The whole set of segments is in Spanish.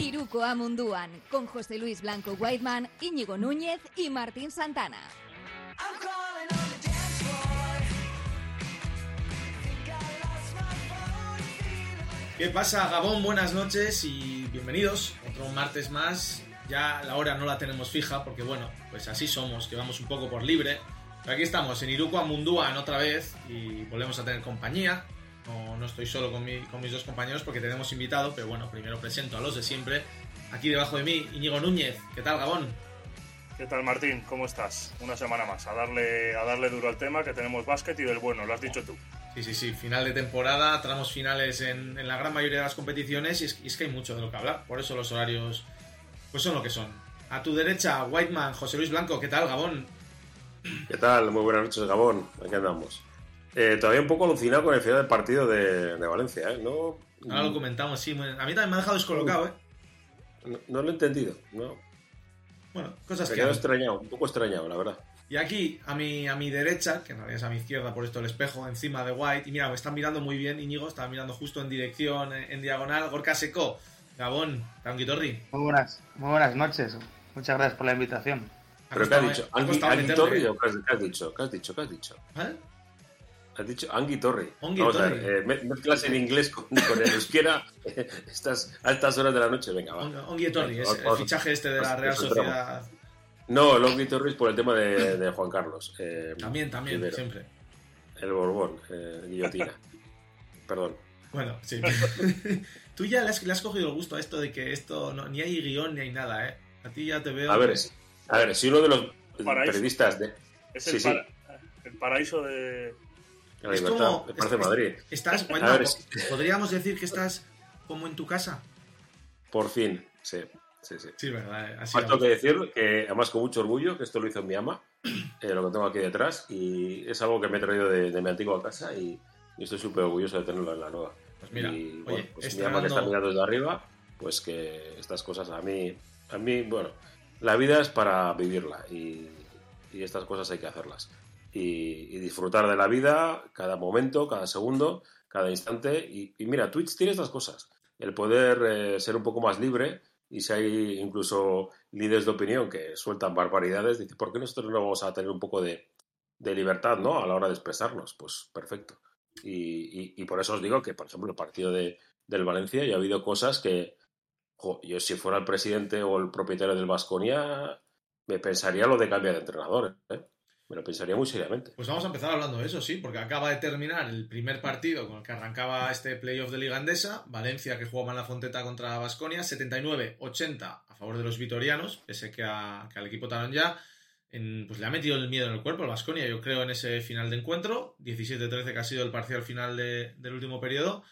Iruko Amunduan, con José Luis Blanco Whiteman, Íñigo Núñez y Martín Santana. ¿Qué pasa, Gabón? Buenas noches y bienvenidos. Otro martes más. Ya la hora no la tenemos fija porque, bueno, pues así somos, que vamos un poco por libre. Pero aquí estamos, en Iruko Amunduan otra vez y volvemos a tener compañía. No, no estoy solo con, mi- con mis dos compañeros porque tenemos invitado, pero bueno, primero presento a los de siempre. Aquí debajo de mí, Íñigo Núñez. ¿Qué tal, Gabón? ¿Qué tal Martín? ¿Cómo estás? Una semana más, a darle, a darle duro al tema, que tenemos básquet y del bueno, lo has dicho tú. Sí, sí, sí, final de temporada, tramos finales en, en la gran mayoría de las competiciones y es, y es que hay mucho de lo que hablar, por eso los horarios pues son lo que son. A tu derecha, Whiteman, José Luis Blanco, ¿qué tal, Gabón? ¿Qué tal? Muy buenas noches, Gabón. Aquí andamos. Eh, todavía un poco alucinado con el final del partido de, de Valencia, ¿eh? No, Ahora lo comentamos, sí, a mí también me ha dejado descolocado, ¿eh? no, no lo he entendido. No. Bueno, cosas que... hay. extrañado, un poco extrañado, la verdad. Y aquí, a mi, a mi derecha, que en realidad es a mi izquierda, por esto el espejo, encima de White, y mira, me están mirando muy bien, Íñigo, está mirando justo en dirección, en, en diagonal, Gorka Seco, Gabón, Tanguitorri. Muy buenas, muy buenas noches. Muchas gracias por la invitación. ¿Pero qué has costado- dicho? ha ¿Angui, costado Angui meterle, Torri ¿eh? o qué has, qué has dicho? ¿Qué has dicho? ¿Qué has dicho? ¿Eh? Has dicho Angui Torri. Ongui Vamos a ver, eh, me- mezclas en inglés con, con el euskera estas altas horas de la noche. Venga, va. Ongi Torri, es el fichaje este de la Real Sociedad. No, el Ongui Torri es por el tema de, de Juan Carlos. eh, También, también, siempre. El Borbón, eh, guillotina. Perdón. Bueno, sí. Tú ya le has, le has cogido el gusto a esto de que esto no, ni hay guion ni hay nada, ¿eh? A ti ya te veo. A ver, es- a ver, si uno de los Paraíso. periodistas de Es el, sí. para- el paraíso de... la Es libertad, como- me parece es- Madrid, Estás, bueno, ver, podríamos decir que estás como en tu casa. por fin, sí, sí, sí. Sí, verdad. eh, Así que decir que, además con mucho orgullo, que esto lo hizo mi ama, eh, lo que tengo aquí detrás, y es algo que me he traído de, de mi antigua casa y, y estoy súper orgulloso de tenerlo en la nueva. Pues mira, y oye, bueno, pues mi ama que está mirando desde arriba, pues que estas cosas a mí, a mí, bueno, la vida es para vivirla y, y estas cosas hay que hacerlas. Y, disfrutar de la vida cada momento, cada segundo, cada instante. Y, mira, Twitch tiene estas cosas. El poder eh, ser un poco más libre y si hay incluso líderes de opinión que sueltan barbaridades, dice, ¿por qué nosotros no vamos a tener un poco de, de libertad ¿no? a la hora de expresarnos? Pues perfecto. Y, y- por eso os digo que, por ejemplo, el partido de, del Valencia ya ha habido cosas que, yo si fuera el presidente o el propietario del Vasconia, me pensaría lo de cambiar de entrenador. ¿eh? Me lo pensaría muy seriamente. Pues vamos a empezar hablando de eso, sí, porque acaba de terminar el primer partido con el que arrancaba este playoff de Liga Andesa, Valencia que jugaba en la Fonteta contra Basconia, 79-80 a favor de los vitorianos, pese que, a- que al equipo talón ya en- pues le ha metido el miedo en el cuerpo el Basconia, yo creo, en ese final de encuentro, 17-13 que ha sido el parcial final de- del último periodo,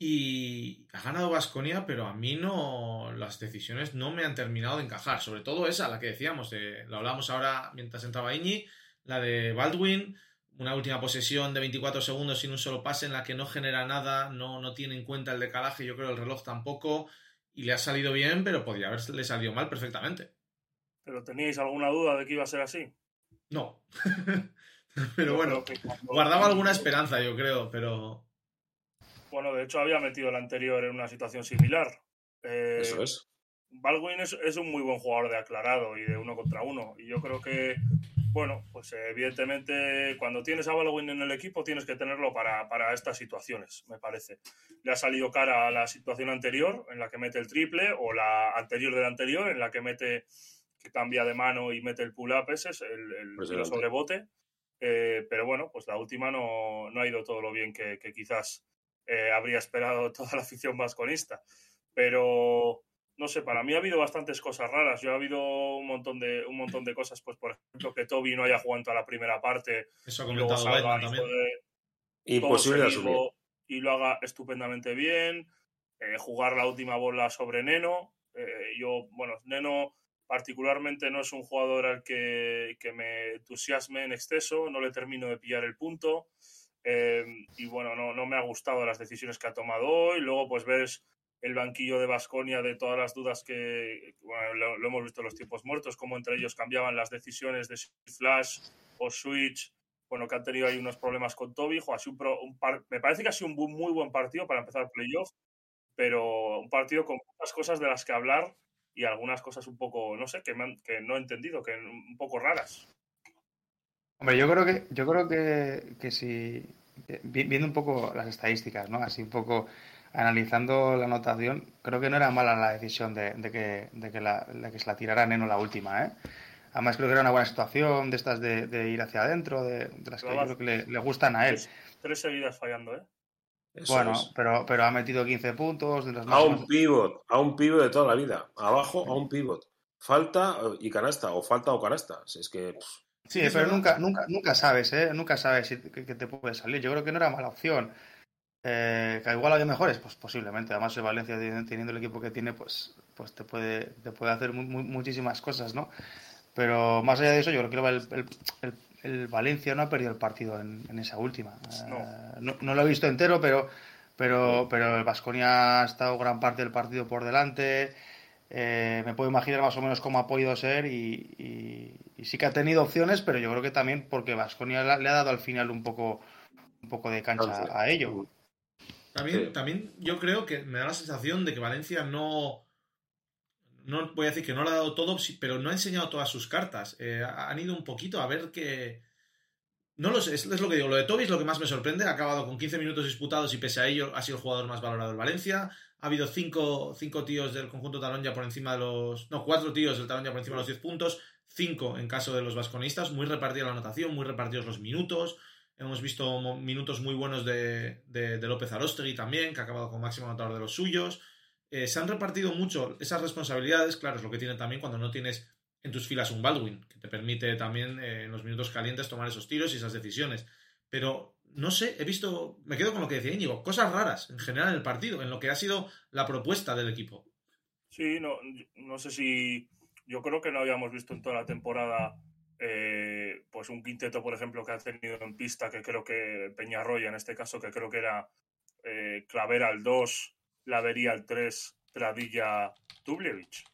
y ha ganado Basconia, pero a mí no las decisiones no me han terminado de encajar, sobre todo esa, la que decíamos, de, lo hablamos ahora mientras entraba Iñi, la de Baldwin, una última posesión de 24 segundos sin un solo pase en la que no genera nada, no, no tiene en cuenta el decalaje, yo creo el reloj tampoco, y le ha salido bien, pero podría haberle salido mal perfectamente. ¿Pero teníais alguna duda de que iba a ser así? No. pero bueno, guardaba alguna esperanza, yo creo, pero... Bueno, de hecho había metido el anterior en una situación similar. Eh, Eso es. Baldwin es, es un muy buen jugador de aclarado y de uno contra uno. Y yo creo que, bueno, pues eh, evidentemente cuando tienes a Baldwin en el equipo tienes que tenerlo para, para estas situaciones, me parece. Le ha salido cara a la situación anterior en la que mete el triple o la anterior de la anterior en la que mete, que cambia de mano y mete el pull-up ese, es el, el tiro Impresionante. sobre bote. Eh, pero bueno, pues la última no, no ha ido todo lo bien que, que quizás eh, habría esperado toda la afición vasconista. Pero no sé, para mí ha habido bastantes cosas raras. Yo ha habido un montón de, un montón de cosas, pues por ejemplo, que Toby no haya jugado en toda la primera parte Eso ha y luego salga Imposible y lo haga estupendamente bien. Eh, jugar la última bola sobre Neno. Eh, yo, bueno, Neno particularmente no es un jugador al que, que me entusiasme en exceso, no le termino de pillar el punto. Eh, y bueno, no, no me ha gustado las decisiones que ha tomado hoy. Luego, pues ves el banquillo de Basconia de todas las dudas que, lo, hemos visto en los tiempos muertos, como entre ellos cambiaban las decisiones de flash o switch. Bueno, que han tenido ahí unos problemas con Toby. Un me parece que ha sido un muy buen partido para empezar playoff, pero un partido con muchas cosas de las que hablar y algunas cosas un poco, no sé, que, que no he entendido, que un poco raras. Hombre, yo creo que, yo creo que, que si, viendo un poco las estadísticas, ¿no? Así un poco analizando la anotación, creo que no era mala la decisión de, que, de que, la, que se la tirara Neno la última, ¿eh? Además creo que era una buena situación de estas de, ir hacia adentro, de, las que creo que le, gustan a él. Tres, seguidas fallando, ¿eh? bueno, pero, pero ha metido 15 puntos. De a un pivot, a un pivot de toda la vida. Abajo a un pivot. Falta y canasta, o falta o canasta. es que... Sí, pero nunca, nunca, nunca sabes, ¿eh? Nunca sabes si, que, te puede salir. Yo creo que no era mala opción. Eh, que igual había mejores, pues posiblemente. Además, el Valencia teniendo el equipo que tiene, pues, pues te puede, te puede hacer muchísimas cosas, ¿no? Pero más allá de eso, yo creo que el, el, el, Valencia no ha perdido el partido en, esa última. Eh, no. no. lo he visto entero, pero, pero, pero el Vasconia ha estado gran parte del partido por delante. Eh, me puedo imaginar más o menos cómo ha podido ser y, sí que ha tenido opciones, pero yo creo que también porque Vasconia le ha dado al final un poco, un poco de cancha a ello. También, también yo creo que me da la sensación de que Valencia no, no voy a decir que no le ha dado todo, pero no ha enseñado todas sus cartas. Eh, han ido un poquito a ver que... No lo sé, es, lo que digo. Lo de Toby es lo que más me sorprende. Ha acabado con 15 minutos disputados y pese a ello ha sido el jugador más valorado del Valencia. Ha habido cinco, cinco tíos del conjunto talón ya por encima de los. No, cuatro tíos del talón ya por encima de los 10 puntos. Cinco en caso de los vasconistas. Muy repartida la anotación, muy repartidos los minutos. Hemos visto minutos muy buenos de, de, López Arostegui también, que ha acabado con máximo anotador de los suyos. Eh, se han repartido mucho esas responsabilidades. Claro, es lo que tiene también cuando no tienes en tus filas un Baldwin, que te permite también eh, en los minutos calientes tomar esos tiros y esas decisiones. Pero no sé, he visto, me quedo con lo que decía Íñigo, cosas raras en general en el partido, en lo que ha sido la propuesta del equipo. Sí, no, no sé si. Yo creo que no habíamos visto en toda la temporada eh, pues un quinteto, por ejemplo, que ha tenido en pista, que creo que Peñarroya en este caso, que creo que era eh, Clavera al 2, Lavería al 3, Tradilla, Dublevich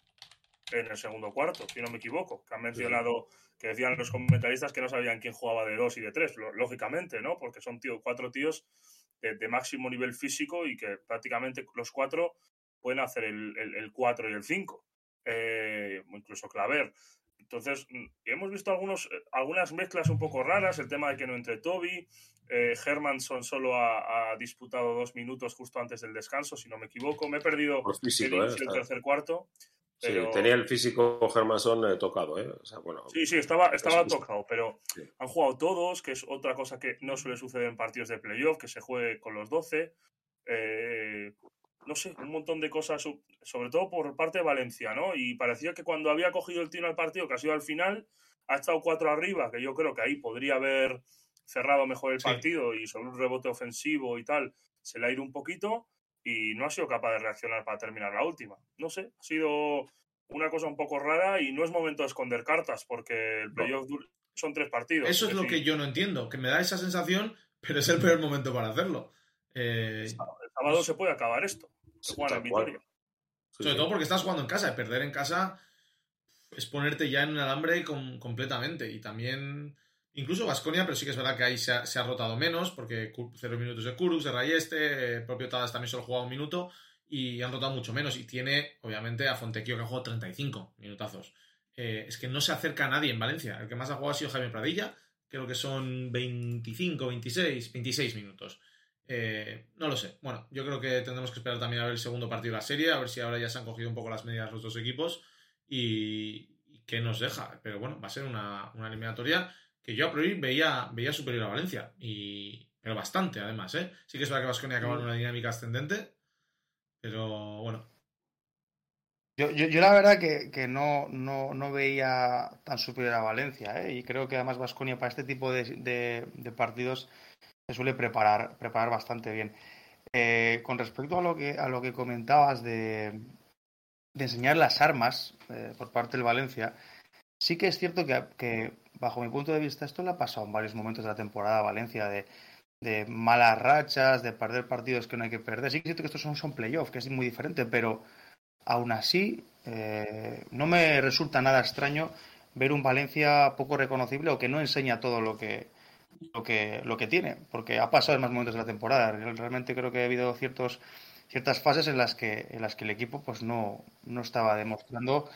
en el segundo cuarto, si no me equivoco, que han mencionado que decían los comentaristas que no sabían quién jugaba de dos y de tres, lógicamente, ¿no? Porque son tío, cuatro tíos de, máximo nivel físico y que prácticamente los cuatro pueden hacer el, el, cuatro y el cinco, eh, incluso Claver. Entonces, mm, hemos visto algunos, eh, algunas mezclas un poco raras, el tema de que no entre Toby, eh, Hermanson solo ha, disputado dos minutos justo antes del descanso, si no me equivoco. Me he perdido el, tercer cuarto tenía el físico Germanson eh, tocado, ¿eh? sí, sí, estaba, estaba tocado, pero han jugado todos, que es otra cosa que no suele suceder en partidos de playoff, que se juegue con los 12. Eh, no sé, un montón de cosas, sobre todo por parte de Valencia, ¿no? Y parecía que cuando había cogido el tiro al partido, que ha sido al final, ha estado cuatro arriba, que yo creo que ahí podría haber cerrado mejor el partido y sobre un rebote ofensivo y tal, se le ha ido un poquito y no ha sido capaz de reaccionar para terminar la última. No sé, ha sido una cosa un poco rara y no es momento de esconder cartas porque el playoff son tres partidos. Eso es, lo que yo no entiendo, que me da esa sensación, pero es el peor momento para hacerlo. Eh, el sábado se puede acabar esto. Sobre todo porque estás jugando en casa perder en casa es ponerte ya en un alambre completamente. Y también Incluso Vasconia, pero sí que es verdad que ahí se ha, rotado menos, porque cero minutos de Kurux, de Rayeste, el propio Tadas también solo ha jugado un minuto y han rotado mucho menos. Y tiene, obviamente, a Fontequio que ha jugado 35 minutazos. Eh, es que no se acerca a nadie en Valencia. El que más ha jugado ha sido Javier Pradilla, creo que son 25, 26, 26 minutos. Eh, no lo sé. Bueno, yo creo que tendremos que esperar también a ver el segundo partido de la serie, a ver si ahora ya se han cogido un poco las medidas los dos equipos y, qué nos deja. Pero bueno, va a ser una eliminatoria que yo a priori veía, veía superior a Valencia. Y, pero bastante, además, ¿eh? Sí que es verdad que Vasconia acaba en una dinámica ascendente, pero bueno. Yo, yo, la verdad que, no, no, veía tan superior a Valencia, ¿eh? Y creo que además Vasconia para este tipo de, partidos se suele preparar, preparar bastante bien. Eh, con respecto a lo que, a lo que comentabas de, de enseñar las armas eh, por parte del Valencia, sí que es cierto que bajo mi punto de vista, esto le ha pasado en varios momentos de la temporada a Valencia, de, malas rachas, de perder partidos que no hay que perder. Sí que siento que estos son, son playoffs, que es muy diferente, pero aún así eh, no me resulta nada extraño ver un Valencia poco reconocible o que no enseña todo lo que, lo que, lo que tiene, porque ha pasado en más momentos de la temporada. Realmente creo que ha habido ciertos ciertas fases en las que, en las que el equipo pues no, no estaba demostrando,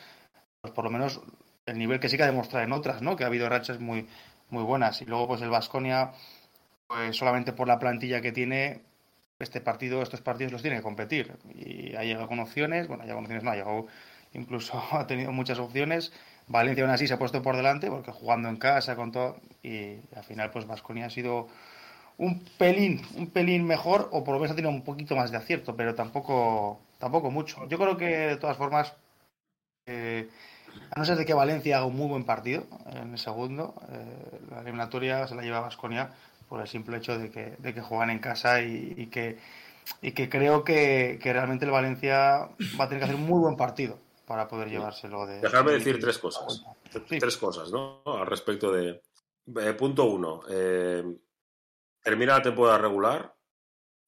pues por lo menos el nivel que sí que ha demostrado en otras, ¿no? Que ha habido rachas muy, muy buenas. Y luego, pues el Vasconia, pues solamente por la plantilla que tiene, este partido, estos partidos los tiene que competir. Y ha llegado con opciones, bueno, ha llegado con opciones, no, ha llegado, incluso ha tenido muchas opciones. Valencia aún así se ha puesto por delante, porque jugando en casa con todo, y al final, pues Vasconia ha sido un pelín, un pelín mejor, o por lo menos ha tenido un poquito más de acierto, pero tampoco, tampoco mucho. Yo creo que de todas formas, eh, a no ser de que Valencia haga un muy buen partido en el segundo, eh, la eliminatoria se la lleva a Vasconia por el simple hecho de que, de que juegan en casa y, que, y que creo que, realmente el Valencia va a tener que hacer un muy buen partido para poder llevárselo de... Dejarme decir tres cosas. Tres cosas, ¿no? Al respecto de... Eh, punto uno. Eh, termina la temporada regular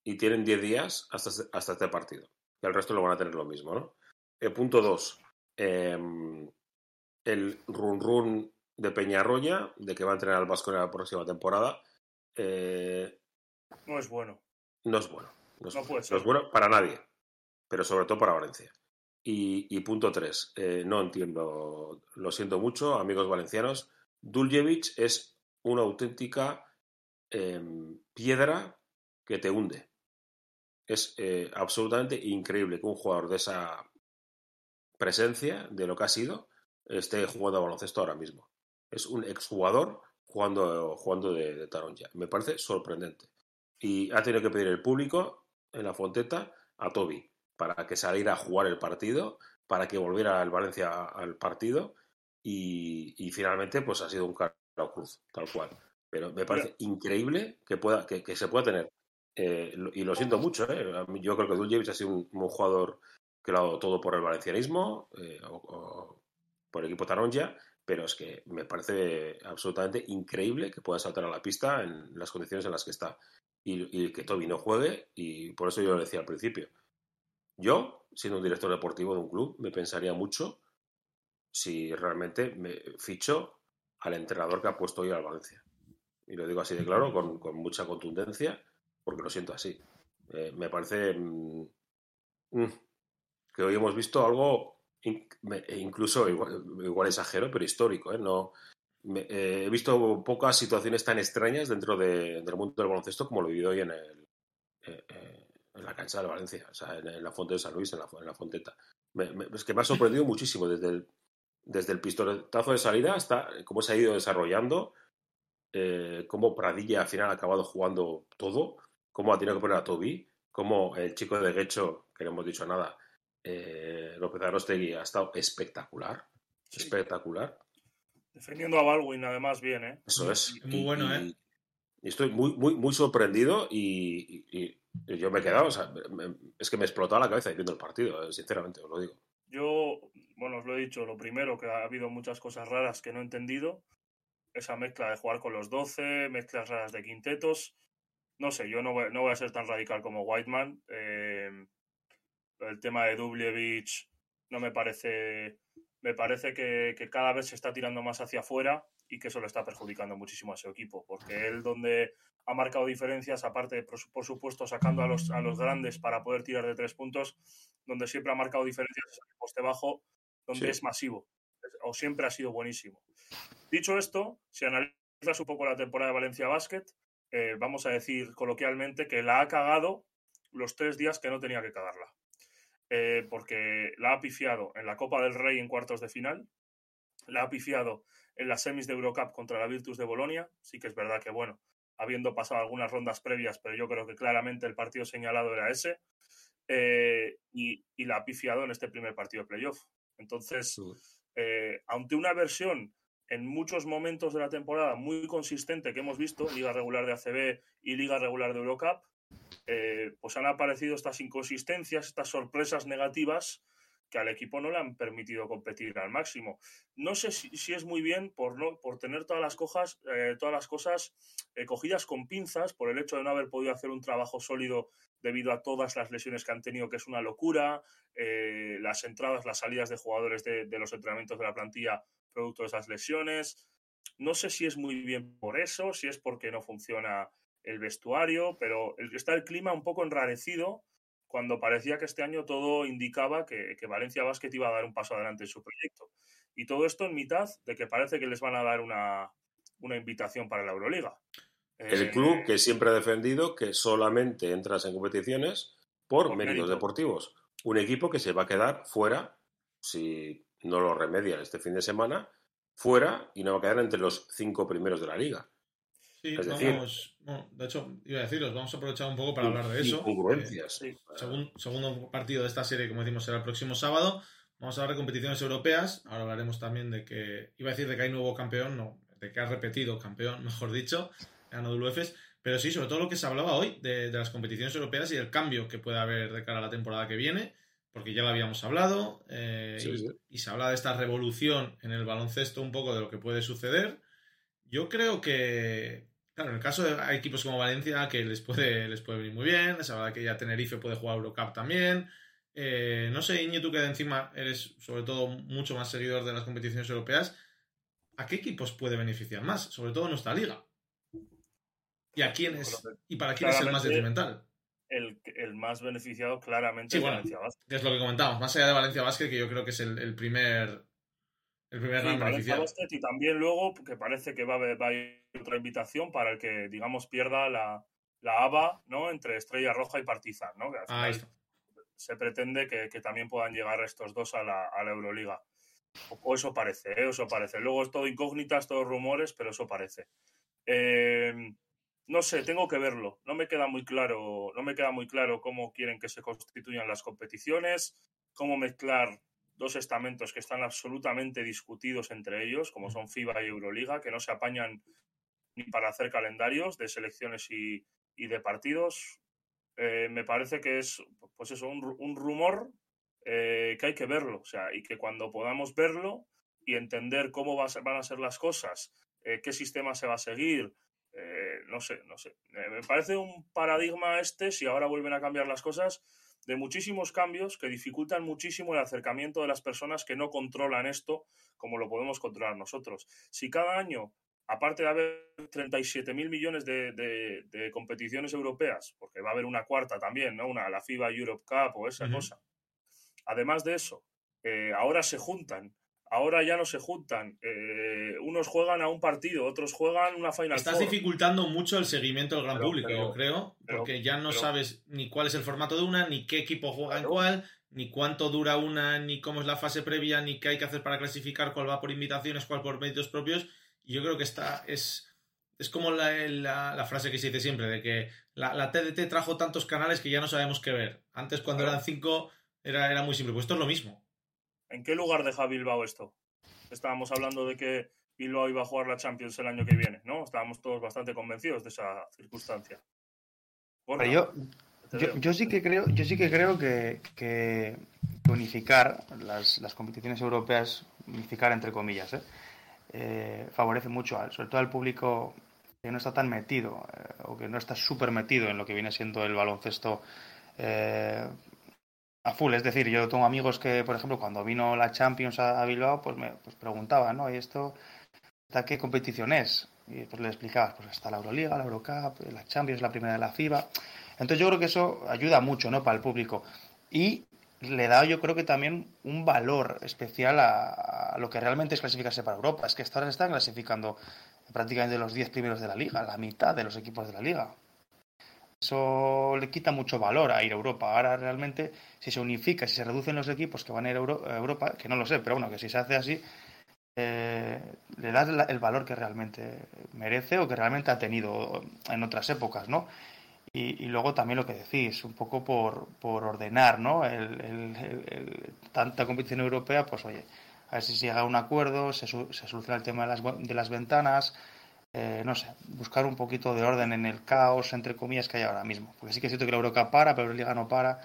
y tienen 10 días hasta, hasta este partido. Y el resto lo van a tener lo mismo, ¿no? punto dos. Em, el run run de Peñarroya, de que va a entrenar al Vasco en la próxima temporada, eh, no es bueno. No es bueno. No es, bueno para nadie, pero sobre todo para Valencia. Y, punto tres, eh, no entiendo, lo siento mucho, amigos valencianos, Duljevic es una auténtica em, piedra que te hunde. Es eh, absolutamente increíble que un jugador de esa presencia de lo que ha sido esté jugando a baloncesto ahora mismo. Es un exjugador jugando, jugando de, de Taronja. Me parece sorprendente. Y ha tenido que pedir el público en la Fonteta a Toby para que saliera a jugar el partido, para que volviera el Valencia al partido y, finalmente pues ha sido un caro cruz, tal cual. Pero me parece increíble que, pueda, que, se pueda tener. Eh, y lo siento mucho, ¿eh? yo creo que Duljevic ha sido un jugador que lo ha dado todo por el valencianismo eh, o, por el equipo Taronja, pero es que me parece absolutamente increíble que pueda saltar a la pista en las condiciones en las que está y, que Toby no juegue y por eso yo lo decía al principio. Yo, siendo un director deportivo de un club, me pensaría mucho si realmente me ficho al entrenador que ha puesto hoy al Valencia. Y lo digo así de claro, con, mucha contundencia, porque lo siento así. Eh, me parece mm, mm, que hoy hemos visto algo, incluso igual, exagero, pero histórico. ¿eh? No, eh, he visto pocas situaciones tan extrañas dentro del mundo del baloncesto como lo vivido hoy en, el, eh, en la cancha de Valencia, o sea, en, la Fonte de San Luis, en la, en Fonteta. es que me ha sorprendido muchísimo desde el, desde el pistoletazo de salida hasta cómo se ha ido desarrollando, cómo Pradilla al final ha acabado jugando todo, cómo ha tenido que poner a Toby, cómo el chico de Guecho, que no hemos dicho nada, eh, López Arostegui ha estado espectacular. Espectacular. Defendiendo a Baldwin, además, bien, ¿eh? Eso es. Muy bueno, ¿eh? Y estoy muy, muy, muy sorprendido y, yo me he quedado, o sea, es que me explotó la cabeza viendo el partido, eh, sinceramente, os lo digo. Yo, bueno, os lo he dicho, lo primero, que ha habido muchas cosas raras que no he entendido. Esa mezcla de jugar con los 12, mezclas raras de quintetos. No sé, yo no voy, no voy a ser tan radical como Whiteman. Eh, el tema de Dubljevic no me parece. Me parece que, cada vez se está tirando más hacia afuera y que eso le está perjudicando muchísimo a su equipo. Porque él, donde ha marcado diferencias, aparte, por, supuesto, sacando a los, a los grandes para poder tirar de tres puntos, donde siempre ha marcado diferencias es el poste bajo, donde es masivo. O siempre ha sido buenísimo. Dicho esto, si analizas un poco la temporada de Valencia Basket, eh, vamos a decir coloquialmente que la ha cagado los tres días que no tenía que cagarla. Eh, porque la ha pifiado en la Copa del Rey en cuartos de final, la ha pifiado en las semis de Eurocup contra la Virtus de Bolonia. Sí que es verdad que, bueno, habiendo pasado algunas rondas previas, pero yo creo que claramente el partido señalado era ese. Eh, y, la ha pifiado en este primer partido de playoff. Entonces, eh, ante una versión en muchos momentos de la temporada muy consistente que hemos visto, Liga Regular de ACB y Liga Regular de Eurocup, eh, pues han aparecido estas inconsistencias, estas sorpresas negativas que al equipo no le han permitido competir al máximo. No sé si, es muy bien por, no, por tener todas las, cojas, eh, todas las cosas eh, cogidas con pinzas, por el hecho de no haber podido hacer un trabajo sólido debido a todas las lesiones que han tenido, que es una locura, las entradas, las salidas de jugadores de, de los entrenamientos de la plantilla producto de esas lesiones. No sé si es muy bien por eso, si es porque no funciona el vestuario, pero está el clima un poco enrarecido cuando parecía que este año todo indicaba que, Valencia Basket iba a dar un paso adelante en su proyecto. Y todo esto en mitad de que parece que les van a dar una, invitación para la Euroliga. El eh, club que siempre ha defendido que solamente entras en competiciones por, méritos deportivos. Un equipo que se va a quedar fuera si no lo remedian este fin de semana, fuera y no va a quedar entre los cinco primeros de la liga. Sí, vamos, de hecho, iba a deciros, vamos a aprovechar un poco para hablar de eso. Congruencias. Eh, segundo partido de esta serie, como decimos, será el próximo sábado. Vamos a hablar de competiciones europeas. Ahora hablaremos también de que, iba a decir de que hay nuevo campeón, no, de que ha repetido campeón, mejor dicho, en WFs. Pero sí, sobre todo lo que se hablaba hoy de, de las competiciones europeas y el cambio que puede haber de cara a la temporada que viene porque ya lo habíamos hablado, eh, y, se habla de esta revolución en el baloncesto un poco de lo que puede suceder. Yo creo que, claro, en el caso de equipos como Valencia, que les puede, les puede venir muy bien, se habla que ya Tenerife puede jugar Eurocup también. Eh, no sé, Iñi, tú que de encima eres sobre todo mucho más seguidor de las competiciones europeas, ¿a qué equipos puede beneficiar más? Sobre todo en nuestra liga. ¿Y a quién es, y para quién es el más detrimental? el, más beneficiado claramente es Valencia Basket. Es lo que comentábamos, más allá de Valencia Basket, que yo creo que es el, primer, el primer beneficiado. y también luego que parece que va a, haber, otra invitación para el que, digamos, pierda la, la ABA ¿no? entre Estrella Roja y Partizan. ¿no? se pretende que, también puedan llegar estos dos a la, a la Euroliga. O, eso parece, ¿eh? eso parece. Luego es todo incógnitas, todos rumores, pero eso parece. Eh, no sé, tengo que verlo. No me queda muy claro, no me queda muy claro cómo quieren que se constituyan las competiciones, cómo mezclar dos estamentos que están absolutamente discutidos entre ellos, como son FIBA y Euroliga, que no se apañan ni para hacer calendarios de selecciones y, de partidos. Eh, me parece que es, pues eso, un, rumor eh, que hay que verlo, o sea, y que cuando podamos verlo y entender cómo van a ser las cosas, eh, qué sistema se va a seguir, eh, no sé, no sé. Eh, me parece un paradigma este, si ahora vuelven a cambiar las cosas, de muchísimos cambios que dificultan muchísimo el acercamiento de las personas que no controlan esto como lo podemos controlar nosotros. Si cada año, aparte de haber 37 mil millones de, competiciones europeas, porque va a haber una cuarta también, ¿no? Una, la FIBA Europe Cup o esa cosa. Además de eso, eh, ahora se juntan ahora ya no se juntan. Eh, unos juegan a un partido, otros juegan una final. Estás dificultando mucho el seguimiento del gran público, yo creo, porque ya no sabes ni cuál es el formato de una, ni qué equipo juega en cuál, ni cuánto dura una, ni cómo es la fase previa, ni qué hay que hacer para clasificar, cuál va por invitaciones, cuál por méritos propios. Y yo creo que esta es. Es como la, frase que se dice siempre, de que la, TDT trajo tantos canales que ya no sabemos qué ver. Antes, cuando eran cinco, era, era muy simple. Pues esto es lo mismo. ¿En qué lugar deja Bilbao esto? Estábamos hablando de que Bilbao iba a jugar la Champions el año que viene, ¿no? Estábamos todos bastante convencidos de esa circunstancia. yo, yo, sí que creo, yo sí que creo que, unificar las, competiciones europeas, unificar entre comillas, ¿eh? Eh, favorece mucho, sobre todo al público que no está tan metido eh, o que no está súper metido en lo que viene siendo el baloncesto a full, es decir, yo tengo amigos que, por ejemplo, cuando vino la Champions a, Bilbao, pues me pues preguntaban, ¿no? ¿Y esto, ¿hasta qué competición es? Y pues le explicabas, pues está la Euroliga, la Eurocup, la Champions, la primera de la FIBA. Entonces yo creo que eso ayuda mucho, ¿no? Para el público. Y le da, yo creo que también un valor especial a, lo que realmente es clasificarse para Europa. Es que ahora se están clasificando prácticamente los 10 primeros de la liga, la mitad de los equipos de la liga. Eso le quita mucho valor a ir a Europa. Ahora realmente, si se unifica, si se reducen los equipos que van a ir a, Europa, que no lo sé, pero bueno, que si se hace así, eh, le da el valor que realmente merece o que realmente ha tenido en otras épocas, ¿no? Y, luego también lo que decís, un poco por, por ordenar, ¿no? tanta competición europea, pues oye, a ver si se llega a un acuerdo, se, se soluciona el tema de las, de las ventanas, eh, no sé, buscar un poquito de orden en el caos, entre comillas, que hay ahora mismo. Porque sí que es cierto que la Eurocup para, pero la Liga no para.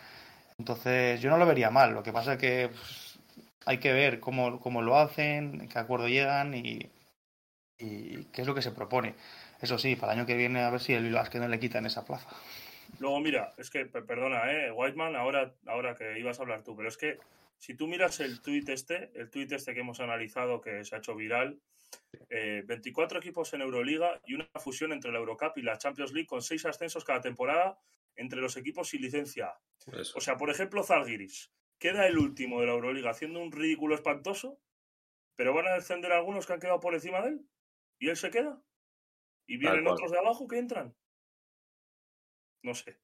Entonces, yo no lo vería mal. Lo que pasa es que pues, hay que ver cómo, cómo, lo hacen, qué acuerdo llegan y, qué es lo que se propone. Eso sí, para el año que viene a ver si el que no le quitan esa plaza. Luego, mira, es que, perdona, ¿eh? Whiteman, ahora, ahora que ibas a hablar tú, pero es que si tú miras el tuit este, el tuit este que hemos analizado que se ha hecho viral, 24 eh, equipos en Euroliga y una fusión entre la Eurocup y la Champions League con seis ascensos cada temporada entre los equipos sin licencia. O sea, por ejemplo, Zalgiris queda el último de la Euroliga haciendo un ridículo espantoso, pero van a descender algunos que han quedado por encima de él y él se queda. Y vienen otros de abajo que entran. No sé,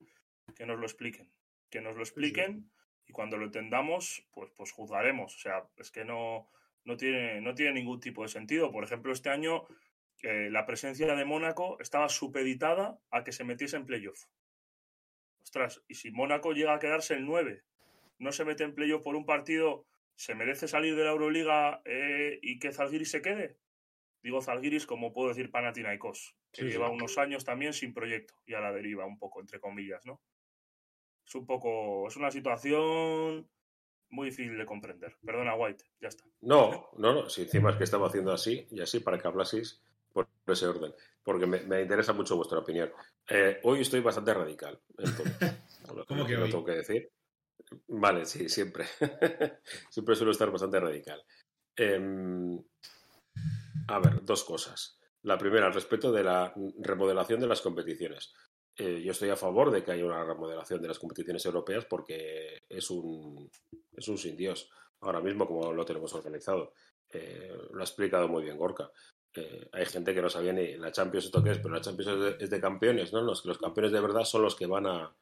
que nos lo expliquen. Que nos lo expliquen y cuando lo entendamos, pues, pues juzgaremos. O sea, es que no, no, tiene, no tiene ningún tipo de sentido. Por ejemplo, este año eh, la presencia de Mónaco estaba supeditada a que se metiese en playoff. Ostras, y si Mónaco llega a quedarse el 9, no se mete en playoff por un partido, ¿se merece salir de la Euroliga eh, y que Zalgiris se quede? Digo Zalgiris como puedo decir Panathinaikos, que lleva unos años también sin proyecto y a la deriva un poco, entre comillas, ¿no? Es un poco, es una situación muy difícil de comprender. Perdona, White, ya está. No, no, no, si encima es que estaba haciendo así y así para que hablaseis por ese orden, porque me, interesa mucho vuestra opinión. Eh, hoy estoy bastante radical. ¿Cómo que hoy? tengo que decir. Vale, sí, siempre. siempre suelo estar bastante radical. Em, a ver, dos cosas. La primera, al respecto de la remodelación de las competiciones. Eh, yo estoy a favor de que haya una remodelación de las competiciones europeas porque es un, es un sin Dios ahora mismo como lo tenemos organizado. Eh, lo ha explicado muy bien Gorka. Eh, hay gente que no sabía ni la Champions esto qué es, pero la Champions es de, campeones, ¿no? Los, los campeones de verdad son los que van a,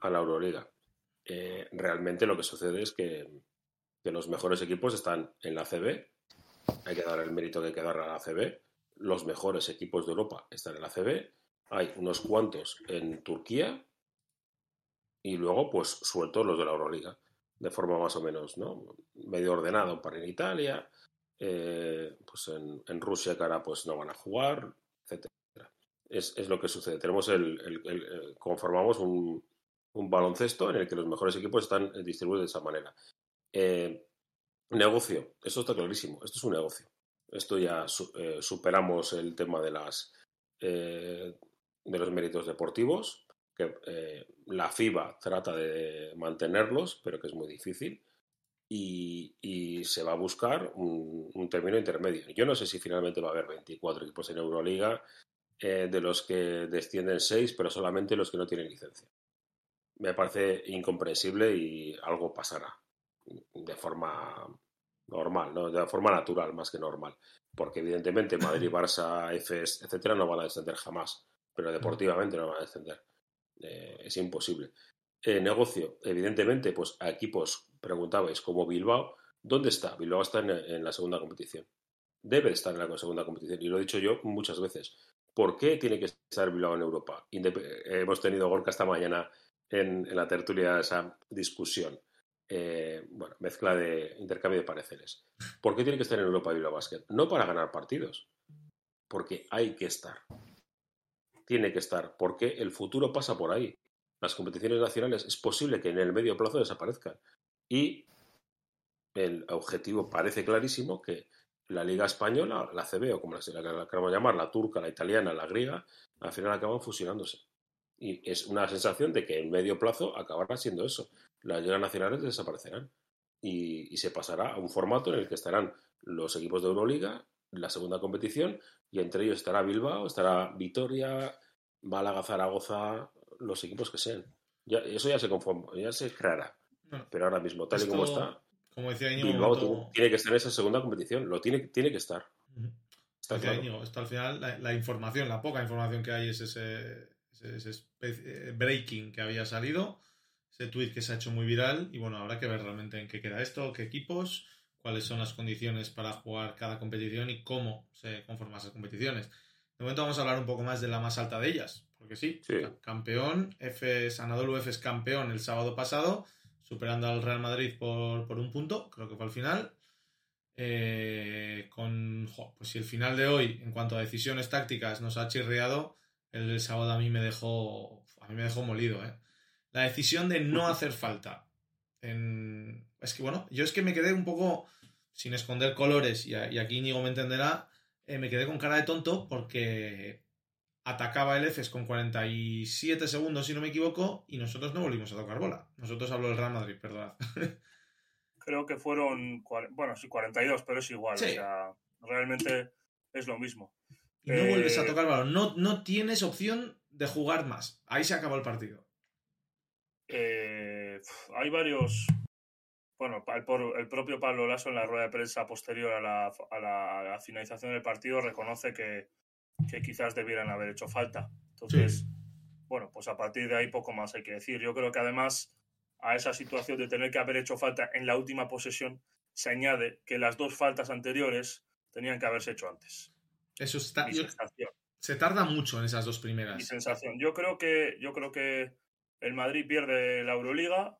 a la Euroliga. realmente lo que sucede es que, que, los mejores equipos están en la CB, hay que dar el mérito que hay que dar a la CB, los mejores equipos de Europa están en la CB, hay unos cuantos en Turquía y luego pues sueltos los de la Euroliga, de forma más o menos, ¿no? Medio ordenada, un par en Italia, eh, pues en, Rusia que ahora pues no van a jugar, etcétera. Es, lo que sucede. Tenemos el, conformamos un, baloncesto en el que los mejores equipos están distribuidos de esa manera. Eh, negocio, esto está clarísimo, esto es un negocio. Esto ya eh, superamos el tema de las de los méritos deportivos, que eh, la FIBA trata de mantenerlos, pero que es muy difícil, y, se va a buscar un, término intermedio. Yo no sé si finalmente va a haber 24 equipos en Euroliga, eh, de los que descienden 6, pero solamente los que no tienen licencia. Me parece incomprensible y algo pasará de forma normal, ¿no? de forma natural más que normal, porque evidentemente Madrid, Barça, EFES, etcétera, no van a descender jamás pero deportivamente no van a descender. Eh, es imposible. Eh, negocio, evidentemente, pues a equipos, preguntabais, como Bilbao, ¿dónde está? Bilbao está en, la segunda competición. Debe estar en la segunda competición. Y lo he dicho yo muchas veces. ¿Por qué tiene que estar Bilbao en Europa? hemos tenido Gorka esta mañana en, la tertulia esa discusión. Eh, bueno, mezcla de intercambio de pareceres. ¿Por qué tiene que estar en Europa Bilbao Basket? No para ganar partidos, porque hay que estar tiene que estar, porque el futuro pasa por ahí. Las competiciones nacionales es posible que en el medio plazo desaparezcan. Y el objetivo parece clarísimo que la Liga Española, la CB o como la, queramos llamar, la turca, la italiana, la griega, al final acaban fusionándose. Y es una sensación de que en medio plazo acabará siendo eso. Las ligas nacionales desaparecerán. Y, y, se pasará a un formato en el que estarán los equipos de Euroliga, la segunda competición, y entre ellos estará Bilbao, estará Vitoria, Málaga, Zaragoza, los equipos que sean. Ya, eso ya se conforma, ya se creará. Pero ahora mismo, tal y como está, como decía Bilbao tiene que estar en esa segunda competición, lo tiene, tiene que estar. Está esto al final, la, información, la poca información que hay es ese, eh, breaking que había salido, ese tweet que se ha hecho muy viral, y bueno, habrá que ver realmente en qué queda esto, qué equipos, cuáles son las condiciones para jugar cada competición y cómo se conforman esas competiciones. De momento vamos a hablar un poco más de la más alta de ellas, porque sí, campeón, Efes, Anadolu Efes campeón el sábado pasado, superando al Real Madrid por, un punto, creo que fue al final. Eh, con, pues si el final de hoy, en cuanto a decisiones tácticas, nos ha chirriado, el del sábado a mí me dejó, a mí me dejó molido. ¿eh? La decisión de no hacer falta es que bueno, yo es que me quedé un poco sin esconder colores y, aquí Íñigo me entenderá, eh, me quedé con cara de tonto porque atacaba el EFES con 47 segundos, si no me equivoco, y nosotros no volvimos a tocar bola. Nosotros habló el Real Madrid, perdón. Creo que fueron, bueno, sí, 42, pero es igual. O sea, realmente es lo mismo. Y no vuelves a eh, tocar balón. No, no tienes opción de jugar más. Ahí se acabó el partido. Eh, hay varios. Bueno, el, propio Pablo Lasso en la rueda de prensa posterior a la, finalización del partido reconoce que, quizás debieran haber hecho falta. Entonces, bueno, pues a partir de ahí poco más hay que decir. Yo creo que además a esa situación de tener que haber hecho falta en la última posesión se añade que las dos faltas anteriores tenían que haberse hecho antes. Eso está. se tarda mucho en esas dos primeras. Mi sensación. Yo creo que, yo creo que el Madrid pierde la Euroliga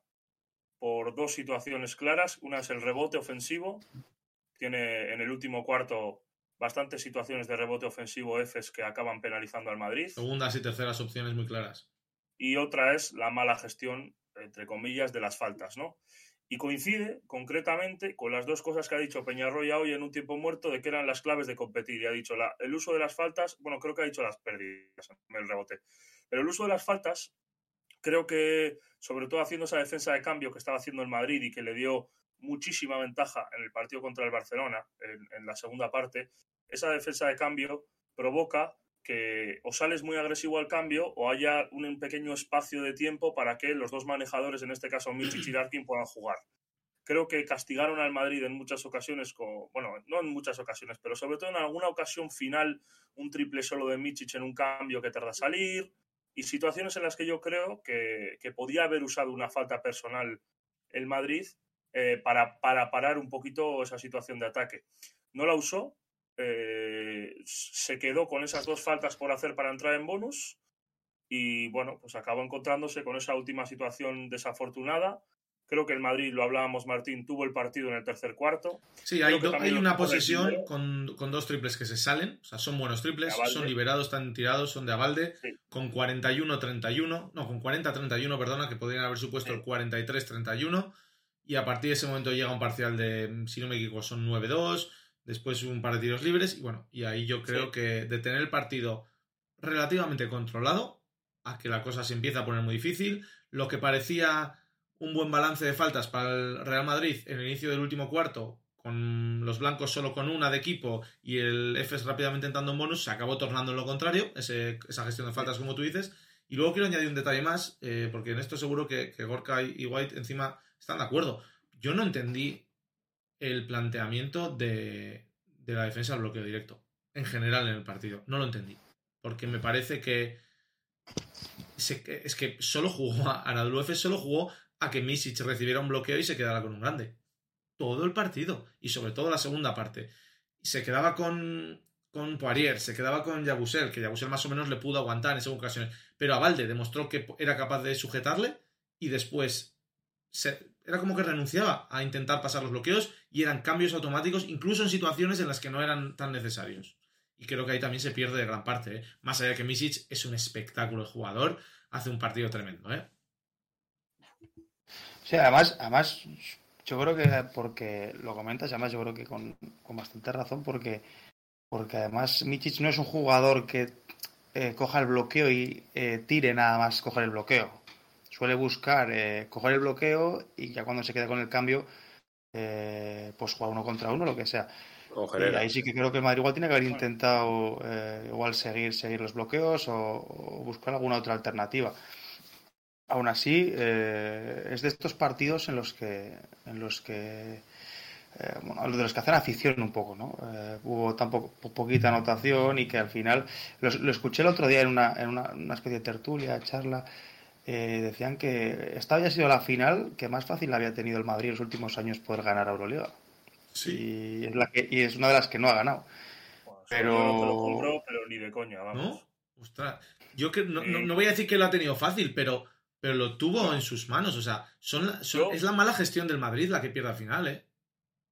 por dos situaciones claras. Una es el rebote ofensivo. Tiene en el último cuarto bastantes situaciones de rebote ofensivo Fs que acaban penalizando al Madrid. Segundas y terceras opciones muy claras. Y otra es la mala gestión, entre comillas, de las faltas, ¿no? Y coincide concretamente con las dos cosas que ha dicho Peñarroya hoy en un tiempo muerto de que eran las claves de competir. Y ha dicho la, el uso de las faltas, bueno, creo que ha dicho las pérdidas, el rebote. Pero el uso de las faltas, creo que, sobre todo haciendo esa defensa de cambio que estaba haciendo el Madrid y que le dio muchísima ventaja en el partido contra el Barcelona, en la segunda parte, esa defensa de cambio provoca que o sales muy agresivo al cambio o haya un pequeño espacio de tiempo para que los dos manejadores, en este caso Michic y Darkin, puedan jugar. Creo que castigaron al Madrid en muchas ocasiones, bueno, no en muchas ocasiones, pero sobre todo en alguna ocasión final, un triple solo de Michic en un cambio que tarda a salir, y situaciones en las que yo creo que, podía haber usado una falta personal el Madrid eh, para, para parar un poquito esa situación de ataque. No la usó, eh, se quedó con esas dos faltas por hacer para entrar en bonus y bueno, pues acabó encontrándose con esa última situación desafortunada. Creo que el Madrid, lo hablábamos Martín, tuvo el partido en el tercer cuarto. Sí, hay, una posesión con, dos triples que se salen, o sea, son buenos triples, son liberados, están tirados, son de Avalde, con 41-31, no, con 40-31, perdona, que podrían haber supuesto el 43-31, y a partir de ese momento llega un parcial de, si no me equivoco, son 9-2, después un par de tiros libres y bueno, y ahí yo creo que de tener el partido relativamente controlado a que la cosa se empieza a poner muy difícil, lo que parecía un buen balance de faltas para el Real Madrid en el inicio del último cuarto, con los blancos solo con una de equipo y el FS rápidamente entrando en bonus, se acabó tornando en lo contrario, esa gestión de faltas como tú dices. Y luego quiero añadir un detalle más, eh, porque en esto seguro que, que Gorka y White encima están de acuerdo. Yo no entendí el planteamiento de, la defensa al bloqueo directo, en general en el partido. No lo entendí, porque me parece que es que solo jugó a Anadolu solo jugó a que Misic recibiera un bloqueo y se quedara con un grande. Todo el partido, y sobre todo la segunda parte. Se quedaba con, con Poirier, se quedaba con Yabusel, que Yabusel más o menos le pudo aguantar en según ocasiones, pero a Valde demostró que era capaz de sujetarle y después era como que renunciaba a intentar pasar los bloqueos y eran cambios automáticos, incluso en situaciones en las que no eran tan necesarios. Y creo que ahí también se pierde de gran parte. ¿eh? Más allá de que Misic es un espectáculo de jugador, hace un partido tremendo. ¿eh? Sí, además, además, yo creo que porque lo comentas, además yo creo que con, bastante razón, porque, porque además Misic no es un jugador que eh, coja el bloqueo y eh, tire nada más coger el bloqueo suele buscar eh, coger el bloqueo y ya cuando se queda con el cambio, eh, pues jugar uno contra uno, lo que sea. Y ahí sí que creo que el Madrid igual tiene que haber intentado eh, igual seguir, seguir los bloqueos o, buscar alguna otra alternativa. Aún así, es de estos partidos en los que, en los que bueno, de los que hacen afición un poco, ¿no? hubo tan poquita anotación y que al final, lo, escuché el otro día en una, en una, una especie de tertulia, charla, eh, decían que esta había sido la final que más fácil había tenido el Madrid en los últimos años poder ganar a Euroliga. Sí. Y es, la que, y es una de las que no ha ganado. pero... pero ni de coña, vamos. ¿No? Ostras. Yo que no, no, voy a decir que lo ha tenido fácil, pero, pero lo tuvo en sus manos. O sea, son, es la mala gestión del Madrid la que pierde al final, ¿eh?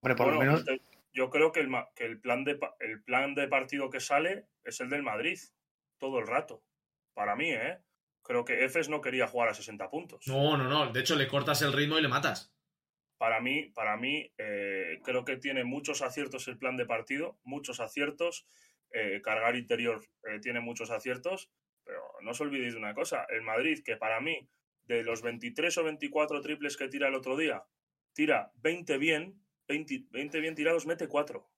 Hombre, por lo menos... Yo creo que, el, que el, plan de, el plan de partido que sale es el del Madrid. Todo el rato. Para mí, ¿eh? creo que Efes no quería jugar a 60 puntos. No, no, no. De hecho, le cortas el ritmo y le matas. Para mí, para mí eh, creo que tiene muchos aciertos el plan de partido, muchos aciertos. Eh, cargar interior eh, tiene muchos aciertos, pero no os olvidéis de una cosa. El Madrid, que para mí, de los 23 o 24 triples que tira el otro día, tira 20 bien, 20, 20 bien tirados, mete 4.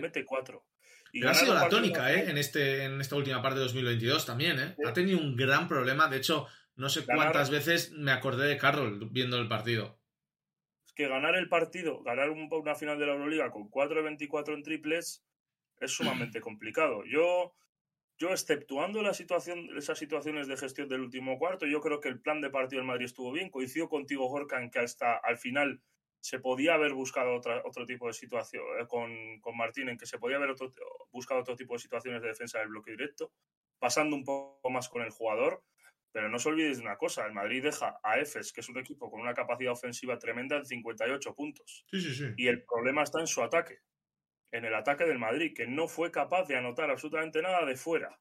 Mete 4. Y ha sido la tónica, ¿eh? En, este, en esta última parte de 2022 también, ¿eh? Ha tenido un gran problema. De hecho, no sé Ganar- cuántas veces me acordé de Carroll viendo el partido. Es que ganar el partido, ganar un- una final de la Euroliga con 4 de 24 en triples es sumamente complicado. Yo, yo exceptuando la situación, esas situaciones de gestión del último cuarto, yo creo que el plan de partido del Madrid estuvo bien. Coincido contigo, Gorka, en que hasta al final se podía haber buscado otra, otro tipo de situación, eh, con, con Martín, en que se podía haber otro, buscado otro tipo de situaciones de defensa del bloque directo, pasando un poco más con el jugador. Pero no os olvidéis de una cosa, el Madrid deja a Efes, que es un equipo con una capacidad ofensiva tremenda, en 58 puntos. Sí, sí, sí. Y el problema está en su ataque, en el ataque del Madrid, que no fue capaz de anotar absolutamente nada de fuera.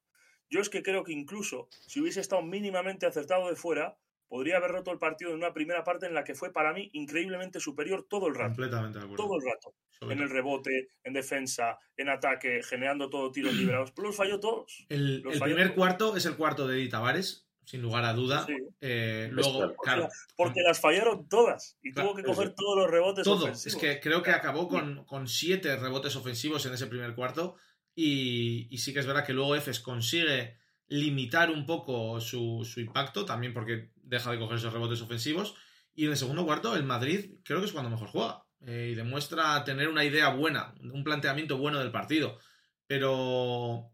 Yo es que creo que incluso si hubiese estado mínimamente acertado de fuera, podría haber roto el partido en una primera parte en la que fue para mí increíblemente superior todo el rato. Completamente de acuerdo. Todo el rato. Sobre En todo. el rebote, en defensa, en ataque, generando todo tiros liberados. Pero los falló todos. El, primer todos. cuarto es el cuarto de Di Tavares, sin lugar a duda. Sí. Eh, luego, claro, Porque las fallaron todas. Y Claro, tuvo que coger todos los rebotes todo. ofensivos. Es que creo que acabó con, con siete rebotes ofensivos en ese primer cuarto. Y, y sí que es verdad que luego Efes consigue limitar un poco su, su impacto, también porque deja de coger esos rebotes ofensivos. Y en el segundo cuarto, el Madrid creo que es cuando mejor juega. eh, y demuestra tener una idea buena, un planteamiento bueno del partido. Pero,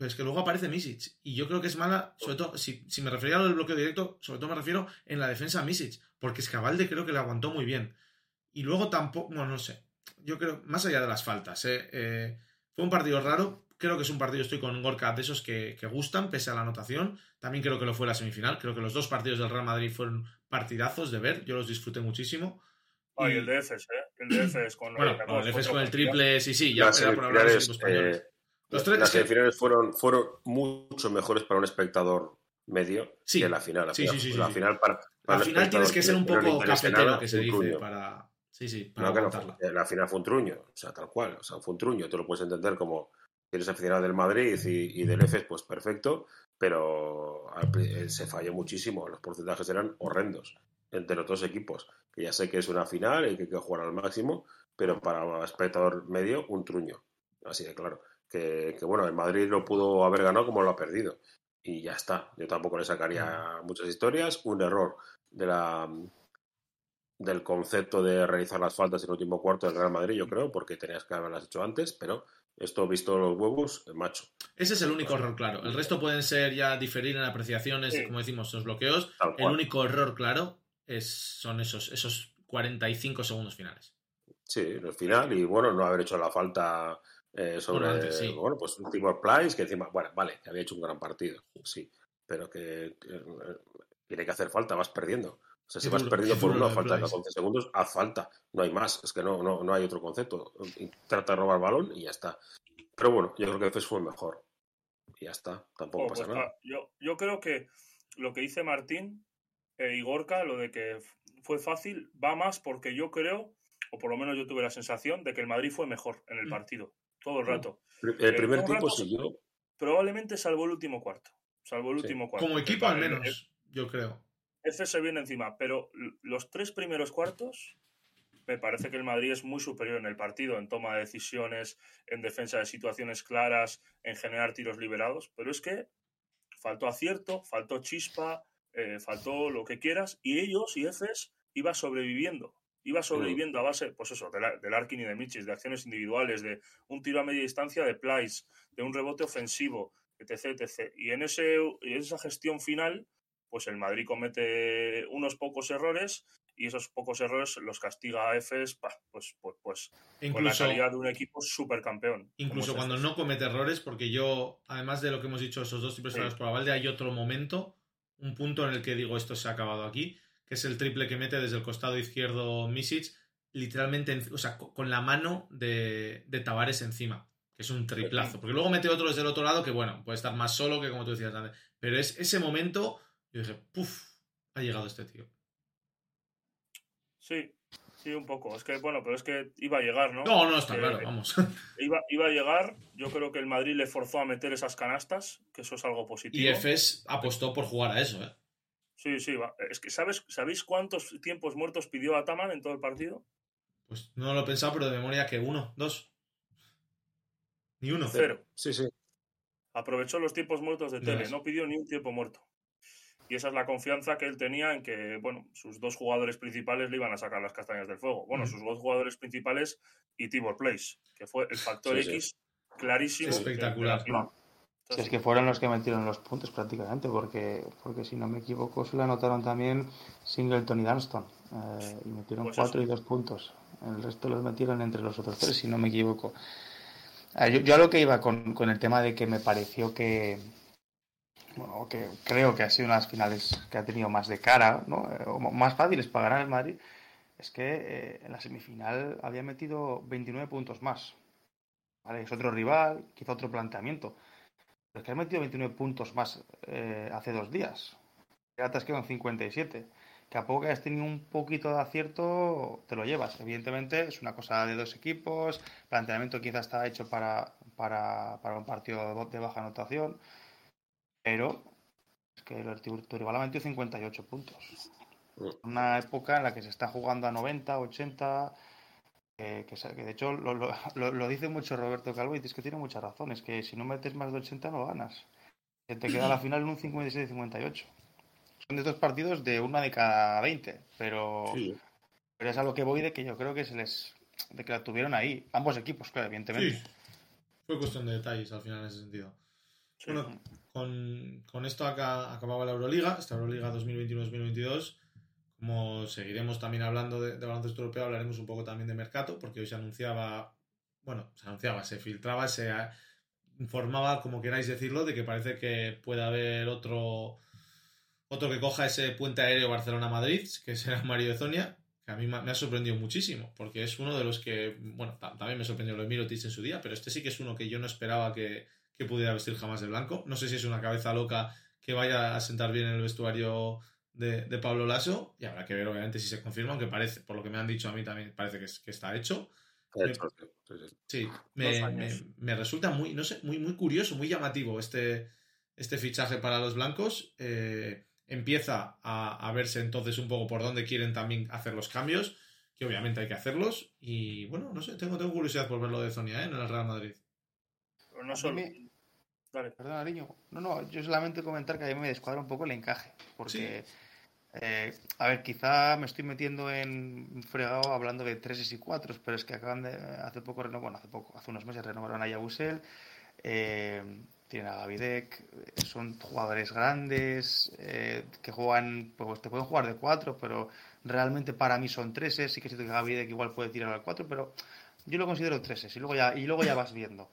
pero es que luego aparece Misic. Y yo creo que es mala, sobre todo, si, si me refería a lo del bloqueo directo, sobre todo me refiero en la defensa a Misic. Porque Escabalde creo que le aguantó muy bien. Y luego tampoco, bueno, no sé. Yo creo, más allá de las faltas, ¿eh? Eh, fue un partido raro. Creo que es un partido, estoy con Gorka, de esos que, que gustan, pese a la anotación. También creo que lo fue la semifinal. Creo que los dos partidos del Real Madrid fueron partidazos de ver. Yo los disfruté muchísimo. Ay, Y- el de Efes, ¿eh? El de Efes con Bueno, con con el Efes cuatro con el triple, sí, sí, ya por hablar de los equipos españoles. Los tres- las semifinales fueron, fueron mucho mejores para un espectador medio Sí. que la final. La Sí, final, sí, sí, la sí. final para, para Al el final tienes que ser un poco cafetero, que se dice, para... Sí, sí, para No, no, la final fue un truño, o sea, tal cual, o sea, fue un truño, tú lo puedes entender como que eres aficionado del Madrid y, y del EFES, pues perfecto, pero eh, se falló muchísimo, los porcentajes eran horrendos entre los dos equipos, que ya sé que es una final y que hay que jugar al máximo, pero para un espectador medio, un truño, así de claro, que, que bueno, el Madrid lo pudo haber ganado como lo ha perdido, y ya está, yo tampoco le sacaría muchas historias, un error de la del concepto de realizar las faltas en el último cuarto del Real Madrid, yo creo, porque tenías que haberlas hecho antes, pero esto visto los huevos, eh, macho. Ese es el único error claro. El resto pueden ser ya diferir en apreciaciones, Sí. como decimos, los bloqueos. El único error claro es, son esos, esos 45 segundos finales. Sí, el final, y bueno, no haber hecho la falta eh, sobre, Bueno, antes, sí. bueno, pues un Timor Place, que encima, bueno, vale, que había hecho un gran partido, sí, pero que, que, eh, tiene que hacer falta, vas perdiendo. O sea, si vas perdiendo por de falta de Pryce. 14 segundos, haz falta. No hay más, es que no, no, no hay otro concepto. Trata de robar balón y ya está. Pero bueno, yo creo que Efes fue mejor. Y ya está, tampoco Oh, pasa pues, nada. ah, yo, yo creo que lo que dice Martín eh, y Gorka, lo de que fue fácil, va más porque yo creo, o por lo menos yo tuve la sensación, de que el Madrid fue mejor en el Mm. partido, todo el rato. El primer todo el tiempo rato- siguió. Probablemente salvo el último cuarto. Salvo el Sí. último cuarto. Como que equipo, al el- el- menos, yo creo. F se viene encima, pero los tres primeros cuartos me parece que el Madrid es muy superior en el partido, en toma de decisiones, en defensa de situaciones claras, en generar tiros liberados, pero es que faltó acierto, faltó chispa, eh, faltó lo que quieras, y ellos y Efes iba sobreviviendo. Iba sobreviviendo a base, pues eso, del, Ar- del Arkin y de Michis, de acciones individuales, de un tiro a media distancia de Plyce, de un rebote ofensivo, etc, etc. Y en, ese, en esa gestión final, pues el Madrid comete unos pocos errores y esos pocos errores los castiga a Efes, pues, pues, pues con la Incluso, calidad de un equipo supercampeón. incluso como es cuando no comete errores, porque yo, además de lo que hemos dicho, esos dos triples Sí. por Avalde, hay otro momento, un punto en el que digo esto se ha acabado aquí, que es el triple que mete desde el costado izquierdo Misic, literalmente, en- o sea, co- con la mano de, de Tavares encima, que es un triplazo. Porque luego mete otro desde el otro lado que, bueno, puede estar más solo que como tú decías antes. Pero es ese momento, yo dije, puff, ha llegado este tío. Sí, sí, un poco. Es que, bueno, pero es que iba a llegar, ¿no? No, no, está Eh, claro, vamos. Iba, iba a llegar. Yo creo que el Madrid le forzó a meter esas canastas, que eso es algo positivo. Y Efes apostó por jugar a eso, ¿eh? Sí, sí, va. Es que, ¿sabes, ¿sabéis cuántos tiempos muertos pidió Ataman en todo el partido? Pues no lo he pensado, pero de memoria que uno, dos. Ni uno. Cero. Sí, sí. Aprovechó los tiempos muertos de Tele, no pidió ni un tiempo muerto. y esa es la confianza que él tenía en que, bueno, sus dos jugadores principales le iban a sacar las castañas del fuego. Bueno, sus dos jugadores principales y Tibor Place, que fue el factor X clarísimo. Espectacular. Si es que fueron los que metieron los puntos prácticamente, porque, porque si no me equivoco, se le anotaron también Singleton y Dunston. Eh, y metieron pues cuatro y dos puntos. El resto los metieron entre los otros tres, si no me equivoco. Eh, yo, a lo que iba con, con, el tema de que me pareció que, bueno, que creo que ha sido una de las finales que ha tenido más de cara, ¿no? Eh, o más fáciles para ganar el Madrid, es que en la semifinal había metido 29 puntos más. ¿vale? Es otro rival, quizá otro planteamiento es que has metido 29 puntos más eh, hace dos días. Ya te has quedado en 57. Que a poco que hayas tenido un poquito de acierto, te lo llevas. Evidentemente, es una cosa de dos equipos. Planteamiento quizás está hecho para, para, para un partido de baja anotación. Pero es que el, tu rival ha metido 58 puntos. Una época en la que se está jugando a 90, 80 que, de hecho lo, lo, lo, dice mucho Roberto Calvo y dice que tiene muchas razones, que si no metes más de 80 no ganas. Que te queda la final en un 56-58. Son de estos partidos de una de cada 20, pero, pero es a lo que voy de que yo creo que se les de que la tuvieron ahí, ambos equipos, claro, evidentemente. Sí. Fue cuestión de detalles al final en ese sentido. Bueno, con, con esto acá acababa la Euroliga, esta Euroliga 2021-2022 como seguiremos también hablando de, baloncesto europeo, hablaremos un poco también de mercado, porque hoy se anunciaba, bueno, se anunciaba, se filtraba, se informaba, como queráis decirlo, de que parece que puede haber otro, otro que coja ese puente aéreo Barcelona-Madrid, que será Mario Zonia, que a mí me ha sorprendido muchísimo, porque es uno de los que, bueno, también me sorprendió lo de Mirotic en su día, pero este sí que es uno que yo no esperaba que, que pudiera vestir jamás de blanco. No sé si es una cabeza loca que vaya a sentar bien en el vestuario de, Pablo Lasso y habrá que ver obviamente si se confirma, aunque parece, por lo que me han dicho a mí también parece que, que está hecho. sí, me, resulta muy, no sé, muy, muy curioso, muy llamativo este, este fichaje para los blancos. Eh, empieza a, verse entonces un poco por dónde quieren también hacer los cambios, que obviamente hay que hacerlos. Y bueno, no sé, tengo, tengo curiosidad por ver lo de Zonia ¿eh? en el Real Madrid. no solo. Perdona, Ariño. No, no, yo solamente comentar que a mí me descuadra un poco el encaje. Porque, eh, a ver, quizá me estoy metiendo en fregado hablando de 3 y 4, pero es que acaban de. Hace poco, bueno, hace poco, hace unos meses renovaron a Yabusel. Eh, tienen a Gavidec, son jugadores grandes eh, que juegan, pues te pueden jugar de 4, pero realmente para mí son 3 Sí que siento que Gavidec igual puede tirar al 4, pero yo lo considero 3 y luego ya, y luego ya vas viendo.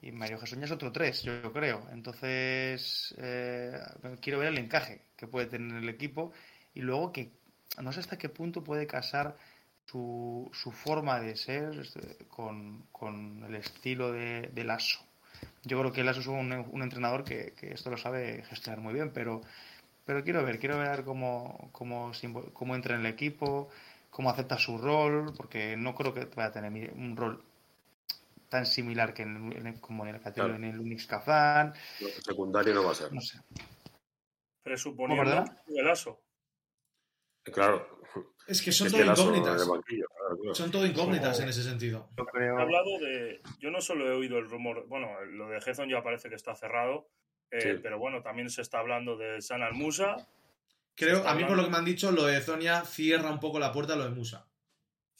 Y Mario Jesús es otro 3, yo creo. Entonces, eh, quiero ver el encaje que puede tener el equipo y luego que no sé hasta qué punto puede casar su, su forma de ser este, con, con el estilo de, de, Lasso. Yo creo que Lasso es un, un entrenador que, que, esto lo sabe gestionar muy bien, pero, pero quiero ver, quiero ver cómo, cómo, cómo entra en el equipo, cómo acepta su rol, porque no creo que vaya a tener un rol tan similar que en, como en el, claro. en el Unix Kazan. El secundario no va a ser. No sé. Presuponiendo el ASO. Claro. Es que son todo incógnitas. Son todo incógnitas en ese sentido. Yo creo... He hablado de. Yo no solo he oído el rumor. Bueno, lo de Hezon ya parece que está cerrado. Eh, sí. Pero bueno, también se está hablando de San Almusa. Creo, a mí por lo que me han dicho, lo de Zonia cierra un poco la puerta a lo de Musa.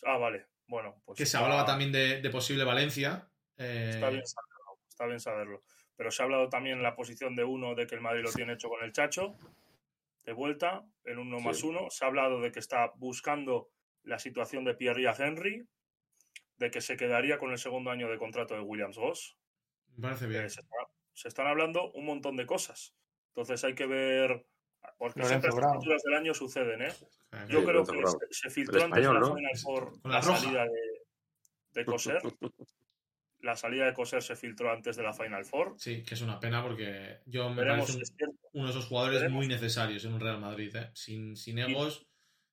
Ah, vale. Bueno, pues que se hablaba también de, posible Valencia. Eh, está, bien saberlo, está bien saberlo. Pero se ha hablado también en la posición de uno de que el Madrid lo tiene hecho con el Chacho, de vuelta, en uno más uno. Se ha hablado de que está buscando la situación de Pierre Henry, de que se quedaría con el segundo año de contrato de Williams Goss. Me parece bien. Eh, se, están hablando un montón de cosas. Entonces hay que ver. Porque siempre las títulos del año suceden, ¿eh? Yo creo que se, filtró antes de la Final por la, salida de, de Coser. la salida de Coser se filtró antes de la Final Four. Sí, que es una pena porque yo me parece uno de esos jugadores muy necesarios en un Real Madrid, ¿eh? sin, sin egos,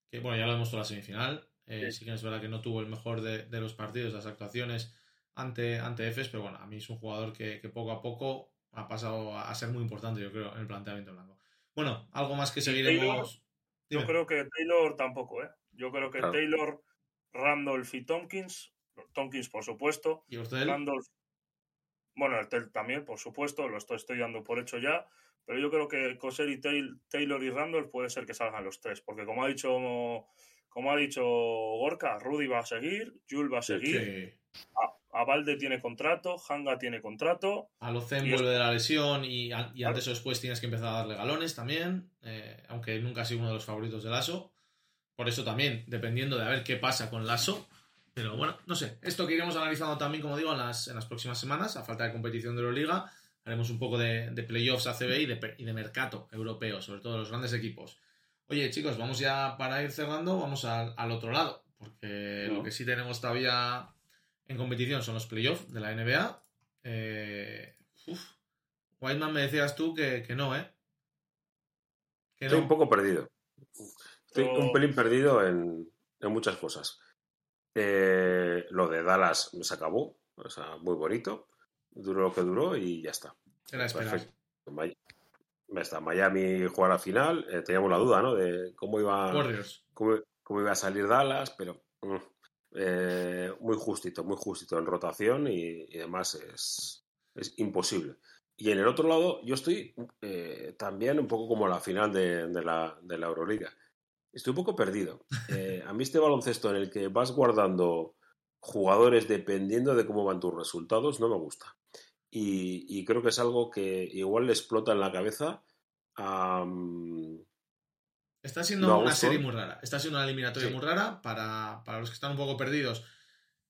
que bueno, ya lo hemos visto en la semifinal. Eh, sí. que es verdad que no tuvo el mejor de, de, los partidos, las actuaciones ante, ante Efes, pero bueno, a mí es un jugador que, que, poco a poco ha pasado a ser muy importante, yo creo, en el planteamiento blanco. Bueno, algo más que seguiremos. Yo creo que Taylor tampoco, ¿eh? Yo creo que Taylor, Randolph y Tompkins, Tompkins por supuesto, ¿Y usted? Randolph, Bueno, el también, por supuesto, lo estoy, estoy dando por hecho ya. Pero yo creo que Coser y Taylor y Randall puede ser que salgan los tres. Porque como ha dicho, como ha dicho Gorka, Rudy va a seguir, Jules va a seguir. A, Valde tiene contrato, Hanga tiene contrato. A Locen vuelve de la lesión y, antes o después tienes que empezar a darle galones también. Eh, aunque nunca ha sido uno de los favoritos de Lasso. Por eso también, dependiendo de a ver qué pasa con Lasso. Pero bueno, no sé. Esto que iremos analizando también, como digo, en las, en las próximas semanas, a falta de competición de Euroliga. Haremos un poco de, playoffs ACB y de, y de mercado europeo, sobre todo los grandes equipos. Oye, chicos, vamos ya para ir cerrando, vamos al, otro lado, porque lo que sí tenemos todavía en competición son los playoffs de la NBA. Eh, Whiteman, me decías tú que, no, ¿eh? Estoy un poco perdido. Estoy un pelín perdido en, muchas cosas. Eh, lo de Dallas se acabó, o sea, muy bonito. Duró lo que duró y ya está. Era Perfecto. Está Miami jugar la final. Eh, teníamos la duda, ¿no? De cómo iba, cómo, iba a salir Dallas, pero mm, eh, muy justito, muy justito en rotación y, y además es, es, imposible. Y en el otro lado, yo estoy eh, también un poco como la final de, la, de la Euroliga. Estoy un poco perdido. a mí este baloncesto en el que vas guardando jugadores dependiendo de cómo van tus resultados no me gusta y, creo que es algo que igual le explota en la cabeza. Está siendo una serie muy rara. Está siendo una eliminatoria muy rara. Para, los que están un poco perdidos,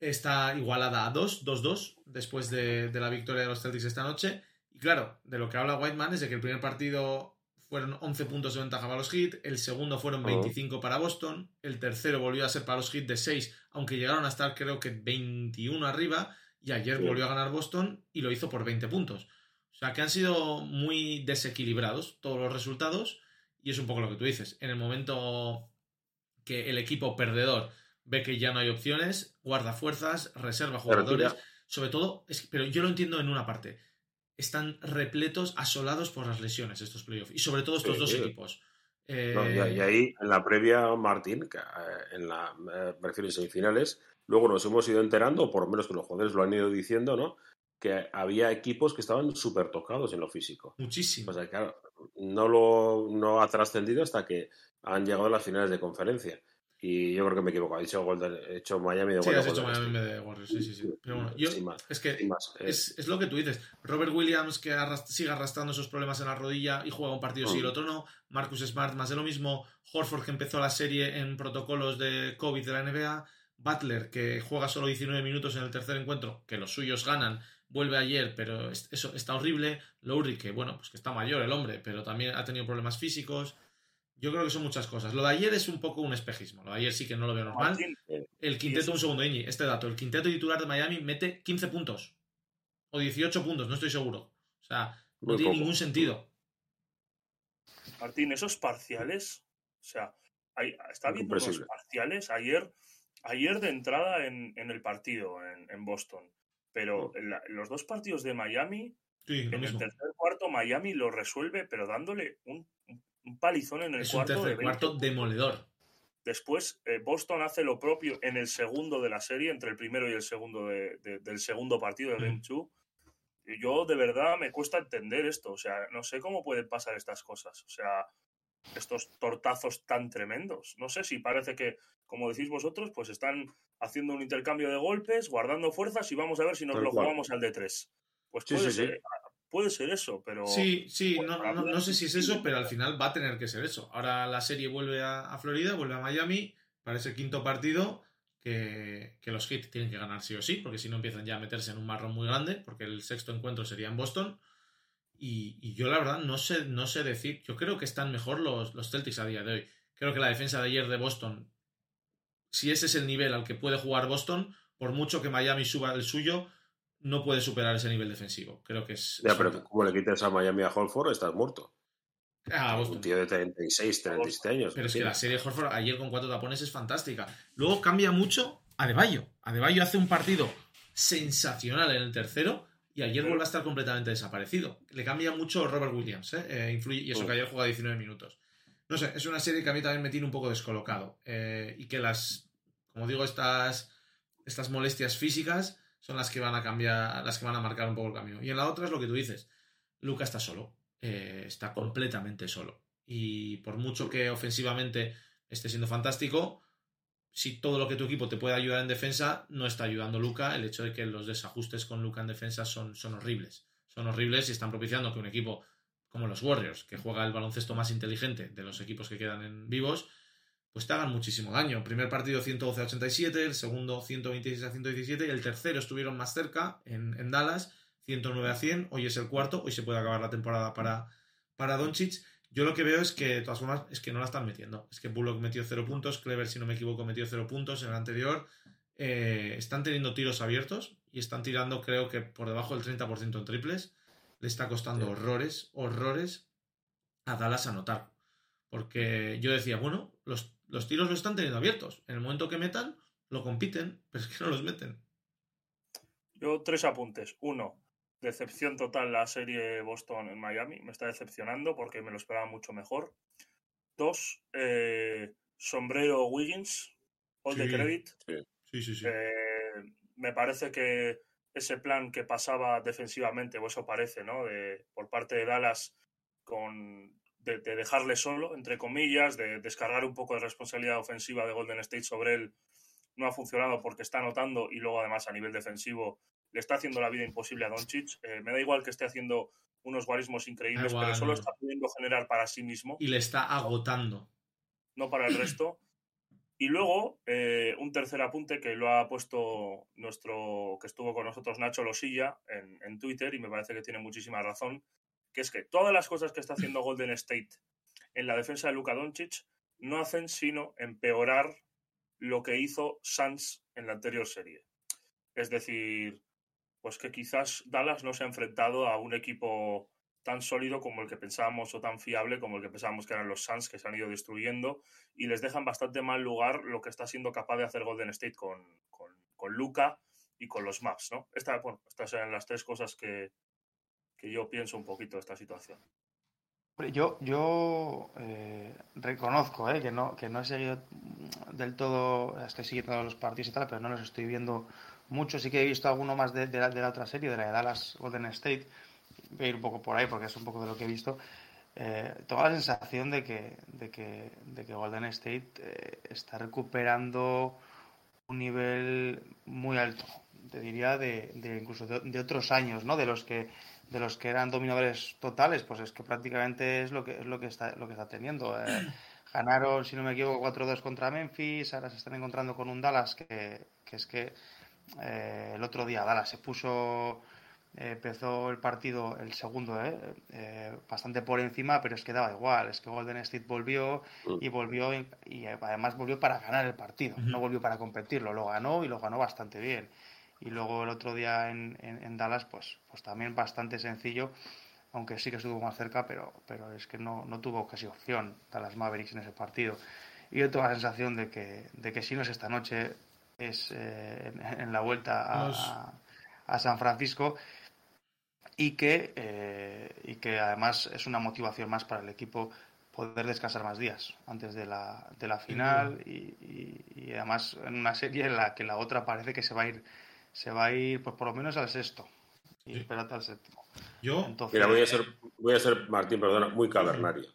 está igualada a 2, 2-2, después de, la victoria de los Celtics esta noche. Y claro, de lo que habla Whiteman es de que el primer partido fueron 11 puntos de ventaja para los Heat, el segundo fueron 25 para Boston, el tercero volvió a ser para los Heat de 6, aunque llegaron a estar creo que 21 arriba, y ayer volvió a ganar Boston y lo hizo por 20 puntos. O sea que han sido muy desequilibrados todos los resultados y es un poco lo que tú dices. En el momento que el equipo perdedor ve que ya no hay opciones, guarda fuerzas, reserva jugadores, sobre todo, pero yo lo entiendo en una parte. Están repletos, asolados por las lesiones estos playoffs y sobre todo estos dos equipos. y, eh, ahí, en la previa, Martín, eh, en la, eh, semifinales, Luego nos hemos ido enterando, o por lo menos que los jugadores lo han ido diciendo, ¿no? Que había equipos que estaban súper tocados en lo físico. Muchísimo. O sea, claro, no, lo, no ha trascendido hasta que han llegado a las finales de conferencia. Y yo creo que me equivoco. He dicho, he hecho Miami de Warriors. Sí, has hecho Miami de Warriors. Sí, sí, sí. Pero bueno, yo, es que eh. es, es, lo que tú dices. Robert Williams, que sigue arrastrando esos problemas en la rodilla y juega un partido sí y el mm. otro no. Marcus Smart, más de lo mismo. Horford, que empezó la serie en protocolos de COVID de la NBA. Butler, que juega solo 19 minutos en el tercer encuentro, que los suyos ganan, vuelve ayer, pero eso está horrible. Lowry, que bueno, pues que está mayor el hombre, pero también ha tenido problemas físicos. Yo creo que son muchas cosas. Lo de ayer es un poco un espejismo. Lo de ayer sí que no lo veo normal. El quinteto, un segundo, Iñi, este dato. El quinteto titular de Miami mete 15 puntos. O 18 puntos, no estoy seguro. O sea, no tiene ningún sentido. Martín, esos parciales, o sea, está viendo los parciales. Ayer ayer de entrada en, el partido en, Boston, pero los dos partidos de Miami, en el tercer cuarto Miami lo resuelve, pero dándole un, palizón en el es cuarto. Un tercer cuarto demoledor. Después eh, Boston hace lo propio en el segundo de la serie, entre el primero y el segundo del segundo partido del Game 2. Yo de verdad me cuesta entender esto, o sea, no sé cómo pueden pasar estas cosas, o sea, estos tortazos tan tremendos. No sé si parece que como decís vosotros, pues están haciendo un intercambio de golpes, guardando fuerzas y vamos a ver si nos lo jugamos al de tres. Pues puede, ser, puede ser eso, pero... Sí, sí, no, sé si es eso, pero al final va a tener que ser eso. Ahora la serie vuelve a, Florida, vuelve a Miami, para ese quinto partido, que, los Heat tienen que ganar sí o sí, porque si no empiezan ya a meterse en un marrón muy grande, porque el sexto encuentro sería en Boston. Y, yo la verdad no sé, no sé decir, yo creo que están mejor los, los Celtics a día de hoy. Creo que la defensa de ayer de Boston si ese es el nivel al que puede jugar Boston, por mucho que Miami suba el suyo, no puede superar ese nivel defensivo. Creo que es. Ya, pero como le quites a Miami a Holford, estás muerto. Ah, Un tío de 36, 37 años. Pero es que la serie de Holford ayer con cuatro tapones es fantástica. Luego cambia mucho Adebayo. Adebayo hace un partido sensacional en el tercero y ayer vuelve a estar completamente desaparecido. Le cambia mucho Robert Williams, ¿eh? Eh, influye, y eso que ayer juega 19 minutos. No sé, es una serie que a mí también me tiene un poco descolocado. Eh, y que las, como digo, estas, estas molestias físicas son las que van a cambiar, las que van a marcar un poco el camino. Y en la otra es lo que tú dices. Luca está solo. Eh, está completamente solo. Y por mucho que ofensivamente esté siendo fantástico, si todo lo que tu equipo te puede ayudar en defensa, no está ayudando Luca. El hecho de que los desajustes con Luca en defensa son, son horribles. Son horribles y están propiciando que un equipo como los Warriors, que juega el baloncesto más inteligente de los equipos que quedan en vivos, pues te hagan muchísimo daño. Primer partido 112 a 87, el segundo 126 a 117 y el tercero estuvieron más cerca en, en Dallas, 109 a 100. Hoy es el cuarto, hoy se puede acabar la temporada para, para Doncic. Yo lo que veo es que, de todas formas, es que no la están metiendo. Es que Bullock metió cero puntos, Clever, si no me equivoco, metió cero puntos en el anterior. Eh, están teniendo tiros abiertos y están tirando, creo que por debajo del 30% en triples le está costando horrores, horrores a Dallas anotar. Porque yo decía, bueno, los, los tiros lo están teniendo abiertos. En el momento que metan, lo compiten, pero es que no los meten. Yo tres apuntes. Uno, decepción total la serie Boston en Miami. Me está decepcionando porque me lo esperaba mucho mejor. Dos, eh, sombrero Wiggins, all de credit. Sí, sí, sí. Eh, me parece que ese plan que pasaba defensivamente, o eso parece, ¿no? De, por parte de Dallas, con, de, dejarle solo, entre comillas, de descargar un poco de responsabilidad ofensiva de Golden State sobre él, no ha funcionado porque está anotando y luego además a nivel defensivo le está haciendo la vida imposible a Doncic. Eh, me da igual que esté haciendo unos guarismos increíbles, pero solo está pudiendo generar para sí mismo. Y le está agotando. No para el resto. Y luego, eh, un tercer apunte que lo ha puesto nuestro, que estuvo con nosotros Nacho Losilla en, en, Twitter, y me parece que tiene muchísima razón, que es que todas las cosas que está haciendo Golden State en la defensa de Luka Doncic no hacen sino empeorar lo que hizo Suns en la anterior serie. Es decir, pues que quizás Dallas no se ha enfrentado a un equipo tan sólido como el que pensábamos o tan fiable como el que pensábamos que eran los Suns que se han ido destruyendo y les dejan bastante mal lugar lo que está siendo capaz de hacer Golden State con, con, con Luca y con los Maps, ¿no? Esta, bueno, estas eran las tres cosas que, que yo pienso un poquito de esta situación. Yo, yo eh, reconozco eh, que, no, que no he seguido del todo, estoy siguiendo los partidos y tal, pero no los estoy viendo mucho. Sí que he visto alguno más de, de, la, otra serie, de la de Dallas Golden State, voy a ir un poco por ahí porque es un poco de lo que he visto. Eh, tengo la sensación de que, de que, de que Golden State eh, está recuperando un nivel muy alto, te diría de, de incluso de, de, otros años, ¿no? De los que de los que eran dominadores totales, pues es que prácticamente es lo que es lo que está lo que está teniendo. Eh, ganaron, si no me equivoco, 4-2 contra Memphis, ahora se están encontrando con un Dallas que, que es que eh, el otro día Dallas se puso empezó el partido, el segundo, ¿eh? Eh, bastante por encima, pero es que daba igual. Es que Golden State volvió mm. y volvió y, y además volvió para ganar el partido, no volvió para competirlo. Lo ganó y lo ganó bastante bien. Y luego el otro día en, en, en, Dallas, pues, pues también bastante sencillo, aunque sí que estuvo más cerca, pero, pero es que no, no tuvo casi opción Dallas Mavericks en ese partido. Y yo tengo la sensación de que, de que si no es esta noche, es eh, en, en, la vuelta a, a, a San Francisco y que, eh, y que además es una motivación más para el equipo poder descansar más días antes de la, de la final y, y, y, además en una serie en la que la otra parece que se va a ir se va a ir pues por lo menos al sexto y sí. espérate al séptimo yo Entonces, mira voy a ser voy a ser Martín perdona muy cavernario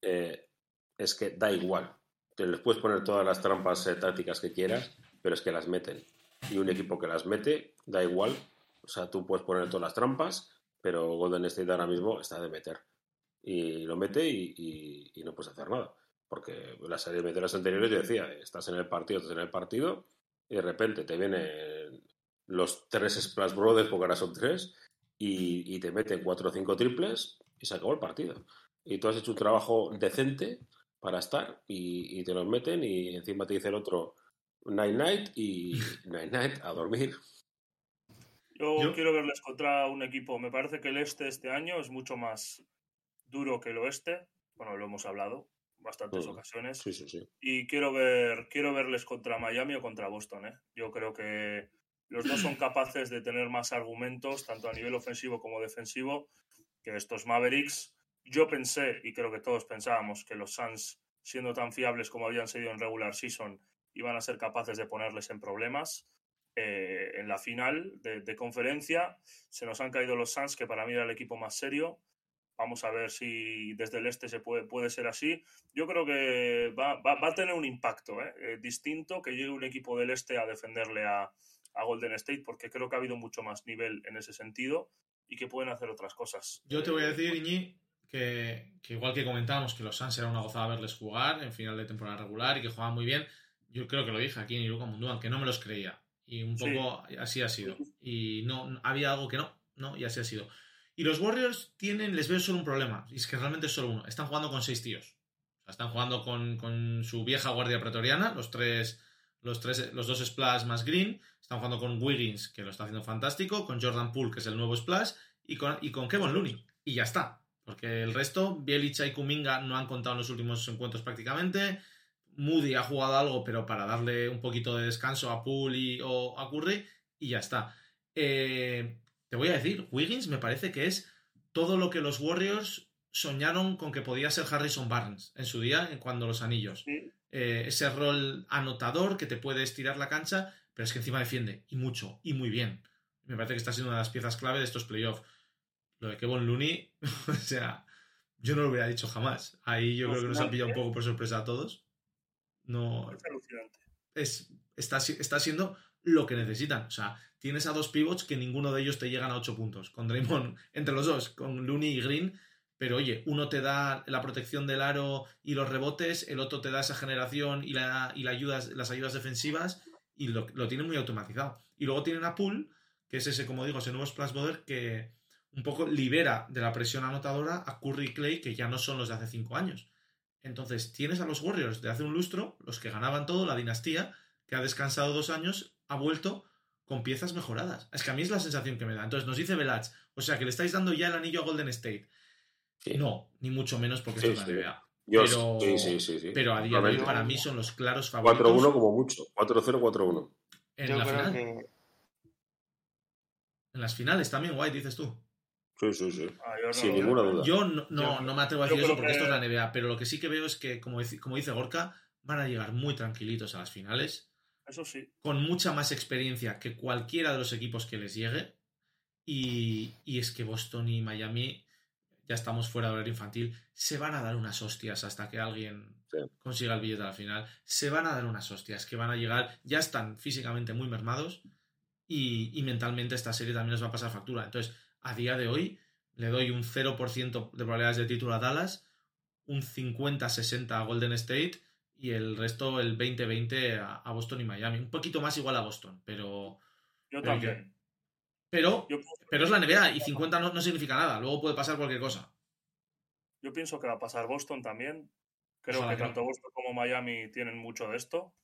eh, es que da igual te les puedes poner todas las trampas eh, tácticas que quieras pero es que las meten y un equipo que las mete da igual o sea tú puedes poner todas las trampas pero Golden State ahora mismo está de meter. Y lo mete y, y, y no puedes hacer nada. Porque la serie de las anteriores yo decía, estás en el partido, estás en el partido, y de repente te vienen los tres Splash Brothers, porque ahora son tres, y, y te meten cuatro o cinco triples y se acabó el partido. Y tú has hecho un trabajo decente para estar y, y te los meten y encima te dice el otro night night y night night a dormir. Yo, Yo, quiero verles contra un equipo. Me parece que el este este año es mucho más duro que el oeste. Bueno, lo hemos hablado bastantes mm. ocasiones. Sí, sí, sí. Y quiero ver, quiero verles contra Miami o contra Boston. ¿eh? Yo creo que los dos son capaces de tener más argumentos, tanto a nivel ofensivo como defensivo, que estos Mavericks. Yo pensé, y creo que todos pensábamos, que los Suns, siendo tan fiables como habían sido en regular season, iban a ser capaces de ponerles en problemas eh, en la final de, conferencia. Se nos han caído los Suns, que para mí era el equipo más serio. Vamos a ver si desde el este se puede, puede ser así. Yo creo que va, a tener un impacto ¿eh? Eh, distinto que llegue un equipo del este a defenderle a, Golden State, porque creo que ha habido mucho más nivel en ese sentido y que pueden hacer otras cosas. Yo te voy a decir, Iñi, que, igual que comentábamos que los Suns era una gozada verles jugar en final de temporada regular y que jugaban muy bien, yo creo que lo dije aquí en Iruka Munduan, que no me los creía. Y un poco así ha sido. Y no, había algo que no, no, y así ha sido. Y los Warriors tienen, les veo solo un problema, y es que realmente es solo uno. Están jugando con seis tíos. O sea, están jugando con, su vieja guardia pretoriana, los tres, los tres, los dos Splash más Green. Están jugando con Wiggins, que lo está haciendo fantástico, con Jordan Poole, que es el nuevo Splash, y con, y con Kevin Looney. Y ya está. Porque el resto, Bielicha y Kuminga no han contado en los últimos encuentros prácticamente. Moody ha jugado algo, pero para darle un poquito de descanso a Poole o a Curry, y ya está. Eh, te voy a decir, Wiggins me parece que es todo lo que los Warriors soñaron con que podía ser Harrison Barnes en su día, cuando los anillos. Eh, ese rol anotador que te puede estirar la cancha, pero es que encima defiende, y mucho, y muy bien. Me parece que está siendo una de las piezas clave de estos playoffs. Lo de Kevin Looney, o sea, yo no lo hubiera dicho jamás. Ahí yo creo que nos ha pillado un poco por sorpresa a todos. No. Es está, está siendo lo que necesitan. O sea, tienes a dos pivots que ninguno de ellos te llegan a ocho puntos. Con Draymond, entre los dos, con Looney y Green. Pero oye, uno te da la protección del aro y los rebotes, el otro te da esa generación y, la, y ayudas, las ayudas defensivas y lo, lo tienen muy automatizado. Y luego tienen a Pool, que es ese, como digo, ese nuevo splash que un poco libera de la presión anotadora a Curry y Clay, que ya no son los de hace cinco años. Entonces, tienes a los Warriors de hace un lustro, los que ganaban todo, la dinastía, que ha descansado dos años, ha vuelto con piezas mejoradas. Es que a mí es la sensación que me da. Entonces, nos dice Velach, o sea, que le estáis dando ya el anillo a Golden State. No, ni mucho menos porque esto es la NBA. pero, sí, sí, pero a día de hoy para mí son los claros favoritos. 4-1 como mucho. 4-0, 4-1. En la final. En las finales también, White, dices tú. Sí, sí, sí. Ah, Sin ninguna duda. Yo no, no, me atrevo a decir eso porque esto es la NBA, pero lo que sí que veo es que, como, como dice Gorka, van a llegar muy tranquilitos a las finales. Eso sí. Con mucha más experiencia que cualquiera de los equipos que les llegue. Y, y es que Boston y Miami, ya estamos fuera de horario infantil, se van a dar unas hostias hasta que alguien consiga el billete a la final. Se van a dar unas hostias que van a llegar, ya están físicamente muy mermados y, y mentalmente esta serie también les va a pasar factura. Entonces, a día de hoy le doy un 0% de probabilidades de título a Dallas, un 50-60 a Golden State y el resto el 20-20 a, Boston y Miami. Un poquito más igual a Boston, pero... Yo también. Pero, pero es la NBA y 50 no, significa nada. Luego puede pasar cualquier cosa. Yo pienso que va a pasar Boston también. Creo que tanto Boston como Miami tienen mucho de esto.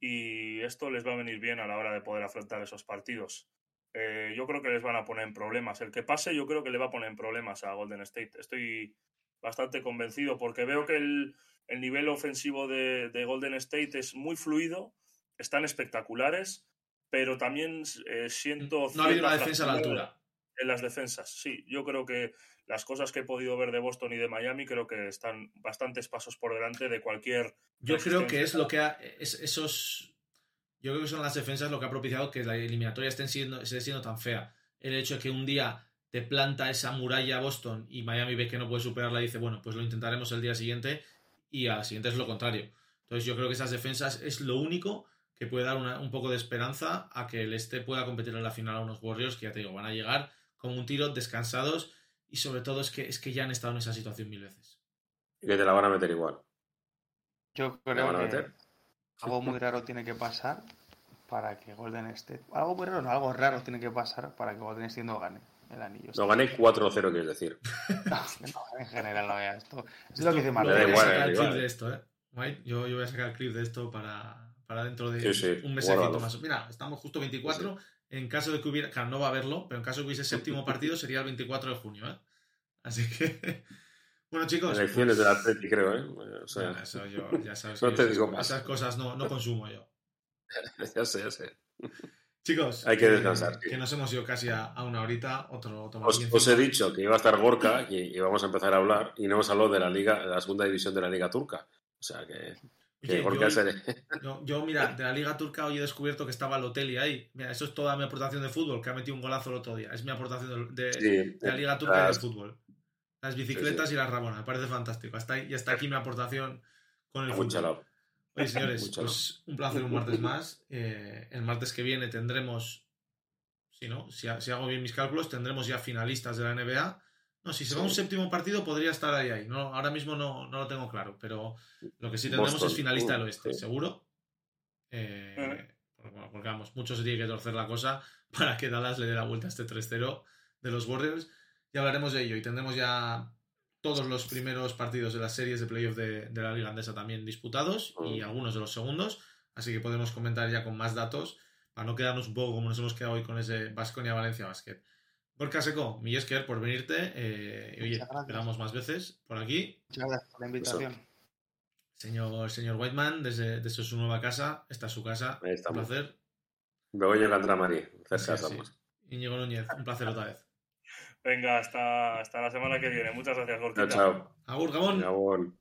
Y esto les va a venir bien a la hora de poder afrontar esos partidos. Eh, yo creo que les van a poner en problemas. El que pase, yo creo que le va a poner en problemas a Golden State. Estoy bastante convencido porque veo que el, nivel ofensivo de, Golden State es muy fluido, están espectaculares, pero también eh, siento. No ha habido una defensa a la altura. En las defensas, sí. Yo creo que las cosas que he podido ver de Boston y de Miami creo que están bastantes pasos por delante de cualquier. Yo creo que es lo que ha, esos yo creo que son las defensas lo que ha propiciado que la eliminatoria esté siendo, esté siendo tan fea. El hecho de que un día te planta esa muralla a Boston y Miami ve que no puede superarla y dice, bueno, pues lo intentaremos el día siguiente y al siguiente es lo contrario. Entonces yo creo que esas defensas es lo único que puede dar un poco de esperanza a que el este pueda competir en la final a unos Warriors que ya te digo, van a llegar con un tiro descansados y sobre todo es que, es que ya han estado en esa situación mil veces. Y que te la van a meter igual. Yo creo que algo muy raro tiene que pasar para que Golden State. Algo muy raro, no, algo raro tiene que pasar para que Golden State no gane el anillo. No gane 4-0, quieres decir. no, en general no vea esto. Es lo que dice Martín. Yo voy a sacar el clip de esto, ¿eh? Yo, yo, voy a sacar el clip de esto para, para dentro de un mesecito más. Mira, estamos justo 24. En caso de que hubiera. Claro, no va a verlo, pero en caso de que hubiese séptimo partido sería el 24 de junio, ¿eh? Así que. Bueno, chicos. Elecciones pues, del Atleti, creo, ¿eh? O sea, eso yo, ya sabes. no te digo más. Esas cosas no, no consumo yo. ya sé, ya sé. Chicos, hay que descansar. Que, nos hemos ido casi a, una horita. Otro, otro os, he dicho que iba a estar Gorka y íbamos a empezar a hablar y no hemos hablado de la liga, de la segunda división de la liga turca. O sea que. Oye, ¿Por yo- mira, de la Liga Turca hoy he descubierto que estaba Lotelli ahí. Mira, eso es toda mi aportación de fútbol, que ha metido un golazo el otro día. Es mi aportación de, de- Sí, de la Liga Turca y las- del fútbol. Las bicicletas Sí, sí. y las rabonas, me parece fantástico. Hasta y hasta aquí mi aportación con el Muy fútbol. Oye, señores, pues un placer un martes más. Eh, el martes que viene tendremos, si no, si, si hago bien mis cálculos, tendremos ya finalistas de la NBA. No, si se va Sí. un séptimo partido podría estar ahí, ahí. No, ahora mismo no, no lo tengo claro, pero lo que sí tendremos Boston, es finalista uh, del oeste, sí. seguro. Eh, Eh. porque, bueno, porque, vamos, mucho se tiene que torcer la cosa para que Dallas le dé la vuelta a este 3-0 de los Warriors. Ya hablaremos de ello y tendremos ya todos los primeros partidos de las series de playoff de, de la Liga Andesa también disputados y Mm. algunos de los segundos. Así que podemos comentar ya con más datos para no quedarnos un poco como nos hemos quedado hoy con ese Basconia-Valencia Basket. Gorka Seco, Millesker, por venirte. eh, oye, esperamos más veces por aquí. Muchas gracias por la invitación. Señor, señor Whiteman, desde, desde su nueva casa, esta es su casa. Ahí Un placer. Begoña Cantramarí, cerca Sí, sí. Íñigo Núñez, un placer otra vez. Venga, hasta, hasta la semana que viene. Muchas gracias, Chao, Gorkita. chao. Agur, Gabón. Gabón.